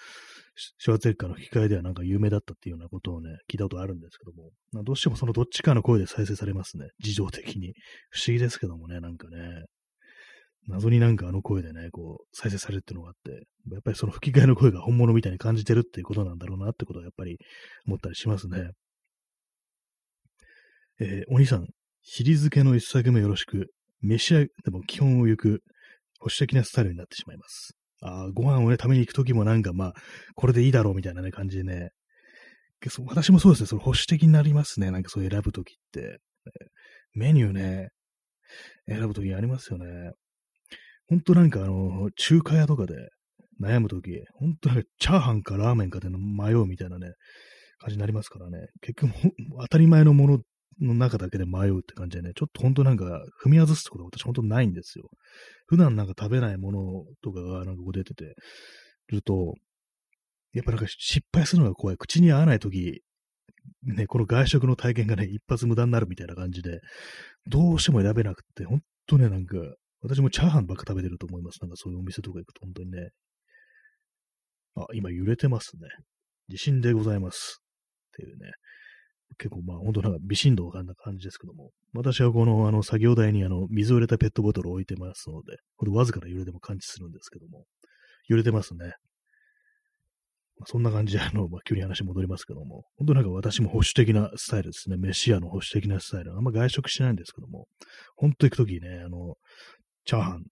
小説家の吹き替えではなんか有名だったっていうようなことをね、聞いたことあるんですけども、どうしてもそのどっちかの声で再生されますね。事情的に。不思議ですけどもね、なんかね。謎になんかあの声でね、こう、再生されるっていうのがあって、やっぱりその吹き替えの声が本物みたいに感じてるっていうことなんだろうなってことはやっぱり思ったりしますね。えー、お兄さん、シリーズ系の一作目よろしく、飯屋でも基本を行く、保守的なスタイルになってしまいます。あご飯をね、食べに行くときもなんかまあ、これでいいだろうみたいなね、感じでね。私もそうですね、その保守的になりますね、なんかそう選ぶときって。メニューね、選ぶときありますよね。ほんとなんかあの、中華屋とかで悩むとき、ほんとなんかチャーハンかラーメンかで迷うみたいなね、感じになりますからね。結局、当たり前のものの中だけで迷うって感じでね、ちょっとほんとなんか踏み外すってことは私ほんとないんですよ。普段なんか食べないものとかがなんかこう出ててると、やっぱなんか失敗するのが怖い。口に合わないとき、ね、この外食の体験がね、一発無駄になるみたいな感じで、どうしても選べなくて、ほんとね、なんか、私もチャーハンばっか食べてると思います。なんかそういうお店とか行くと本当にね。あ、今揺れてますね。地震でございます。っていうね。結構まあ本当なんか微振動がんな感じですけども、私はこのあの作業台にあの水を入れたペットボトルを置いてますので、ほんとわずかな揺れでも感知するんですけども、揺れてますね。まあ、そんな感じで、あの、まあ、急に話戻りますけども、本当なんか私も保守的なスタイルですね。メシアの保守的なスタイル。あんま外食しないんですけども、本当行くときね、あの、チャーハン、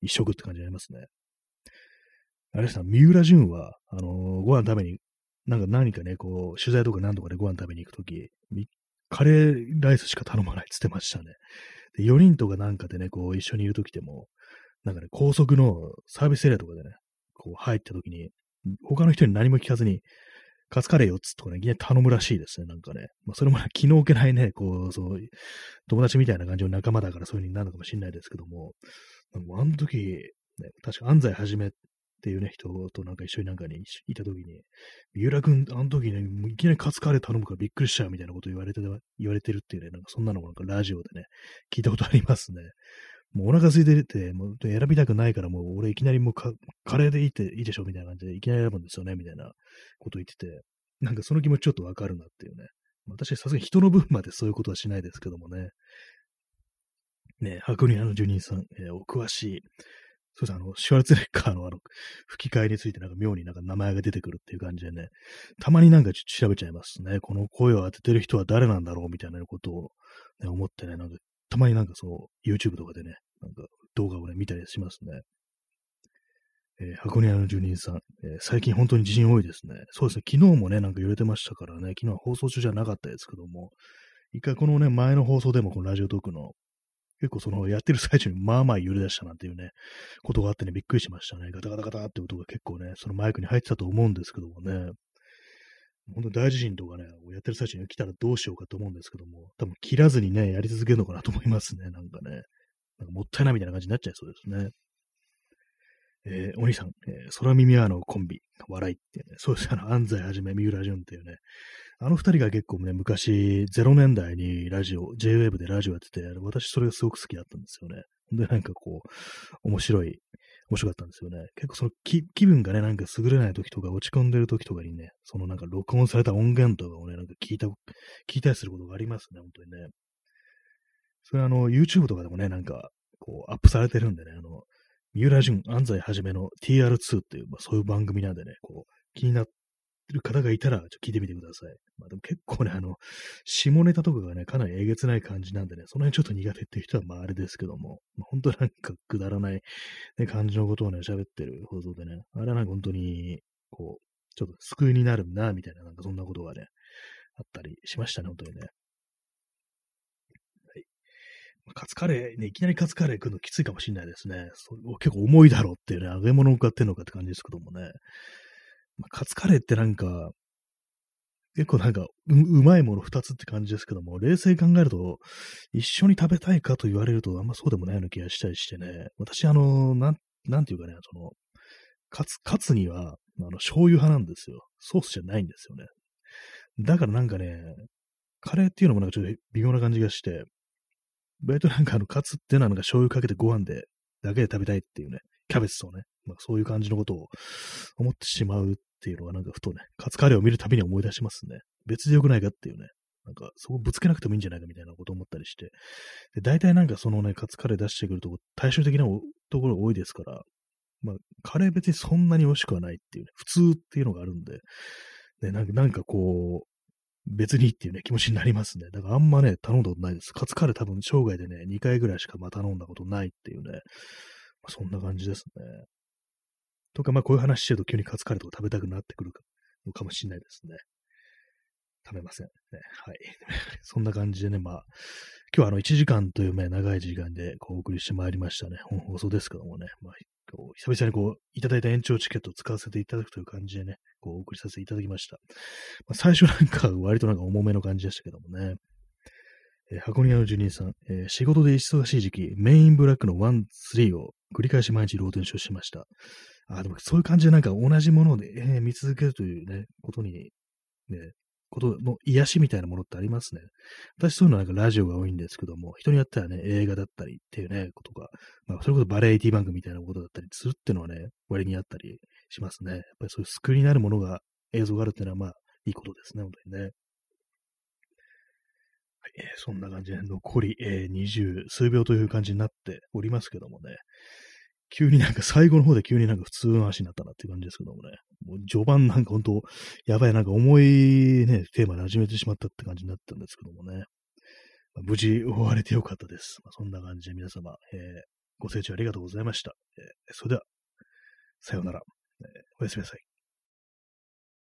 一食って感じになりますね。あれですね、三浦淳は、あのご飯食べに、なんか何かね、こう、取材とか何とかでご飯食べに行くとき、カレーライスしか頼まないって言ってましたね。で、4人とかなんかでね、こう、一緒にいるときでも、なんかね、高速のサービスエリアとかでね、こう入ったときに、他の人に何も聞かずに、カツカレー4つとかね、いきなり頼むらしいですね、なんかね。まあ、それも気の置けないね、こう、そう、友達みたいな感じの仲間だからそういう風になるのかもしれないですけども、あの時、ね、確か安西はじめっていうね、人となんか一緒になんかにいた時に、三浦君、あの時ね、いきなりカツカレー頼むからびっくりしちゃうみたいなこと言われて、言われてるっていうね、なんかそんなのもなんかラジオでね、聞いたことありますね。もうお腹空いてて、もう選びたくないから、もう俺いきなりもうカレーでいいっていいでしょみたいな感じでいきなり選ぶんですよねみたいなこと言ってて、なんかその気持ちちょっとわかるなっていうね。私さすがに人の分までそういうことはしないですけどもね。ね、白人の住人さん、えー、お詳しい。そうですねあの、シュワルツレッカーのあの、吹き替えについてなんか妙になんか名前が出てくるっていう感じでね、たまになんかちょっと調べちゃいますね。この声を当ててる人は誰なんだろうみたいなことを、ね、思ってね、なんかたまになんかそう、YouTube とかでね、なんか動画をね、見たりしますね。えー、箱根屋の住人さん、えー、最近本当に地震多いですね。そうですね、昨日もね、なんか揺れてましたからね、昨日は放送中じゃなかったですけども、一回このね、前の放送でもこのラジオトークの、結構そのやってる最中にまあまあ揺れ出したなんていうね、ことがあってね、びっくりしましたね。ガタガタガタって音が結構ね、そのマイクに入ってたと思うんですけどもね、本当大地震とかね、やってる最中に来たらどうしようかと思うんですけども、多分切らずにね、やり続けるのかなと思いますね、なんかね。なんかもったいないみたいな感じになっちゃいそうですね。えー、お兄さん、えー、空耳アのコンビ、笑いっていうね、そうですあの、安西はじめ、三浦淳っていうね、あの二人が結構ね、昔、0年代にラジオ、JWAVE でラジオやってて、私それがすごく好きだったんですよね。で、なんかこう、面白い、面白かったんですよね。結構その気分がね、なんか優れない時とか落ち込んでる時とかにね、そのなんか録音された音源とかをね、なんか聞いた、聞いたりすることがありますね、本当にね。それあの、YouTube とかでもね、なんか、こう、アップされてるんでね、あの、三浦淳、安西はじめの TR2 っていう、まあ、そういう番組なんでね、こう、気になってる方がいたら、ちょっと聞いてみてください。まあでも結構ね、あの、下ネタとかがね、かなりえげつない感じなんでね、その辺ちょっと苦手っていう人はまああれですけども、まあ、本当なんかくだらない、ね、感じのことをね、喋ってる放送でね、あれはなんか本当に、こう、ちょっと救いになるな、みたいな、なんかそんなことがね、あったりしましたね、本当にね。はいカツカレー、ね、いきなりカツカレー食うのきついかもしれないですね。結構重いだろうっていうね、揚げ物を買ってんのかって感じですけどもね。まあ、カツカレーってなんか、結構なんかう、うまいもの二つって感じですけども、冷静に考えると、一緒に食べたいかと言われると、あんまそうでもないような気がしたりしてね。私、あの、なん、なんていうかね、その、カツ、カツには、あの、醤油派なんですよ。ソースじゃないんですよね。だからなんかね、カレーっていうのもなんかちょっと微妙な感じがして、割となんかあの、カツっていうのはなんか醤油かけてご飯で、だけで食べたいっていうね、キャベツとね、まあそういう感じのことを思ってしまうっていうのはなんかふとね、カツカレーを見るたびに思い出しますね。別でよくないかっていうね、なんかそこぶつけなくてもいいんじゃないかみたいなことを思ったりして、で、大体なんかそのね、カツカレー出してくるとこ、対照的なところが多いですから、まあ、カレー別にそんなに美味しくはないっていうね、普通っていうのがあるんで、ね、なんかなんかこう、別にっていうね、気持ちになりますね。だからあんまね、頼んだことないです。カツカレー多分生涯でね、2回ぐらいしかま頼んだことないっていうね、まあ、そんな感じですね。とか、まあこういう話してると急にカツカレーとか食べたくなってくるのかもしれないですね。食べません。ね、はい。<laughs> そんな感じでね、まあ、今日はあの1時間というね、長い時間でこうお送りしてまいりましたね。本放送ですけどもね、まあ、久々にこう、いただいた延長チケットを使わせていただくという感じでね、こうお送りさせていただきました。まあ、最初なんか割となんか重めの感じでしたけどもね。えー、箱庭の住人さん、えー、仕事で忙しい時期、メインブラックの1、3を繰り返し毎日ローテンションしました。あ、でもそういう感じでなんか同じもので、えー、見続けるというね、ことに、ね、ことの癒しみたいなものってありますね。私そういうのはなんかラジオが多いんですけども、人によってはね、映画だったりっていうね、ことが、まあ、それこそバラエティ番組みたいなことだったりするっていうのはね、割にあったりしますね。やっぱりそういう救いになるものが、映像があるっていうのはまあ、いいことですね、本当にね。えーそんな感じで残り、えー、20数秒という感じになっておりますけどもね、急になんか最後の方で急になんか普通の話になったなっていう感じですけどもね、もう序盤なんか本当、やばいなんか重いね、テーマで始めてしまったって感じになったんですけどもね、まあ無事終われてよかったです。まあ、そんな感じで皆様、えーご清聴ありがとうございました。えーそれでは、さようなら、えーおやすみなさい。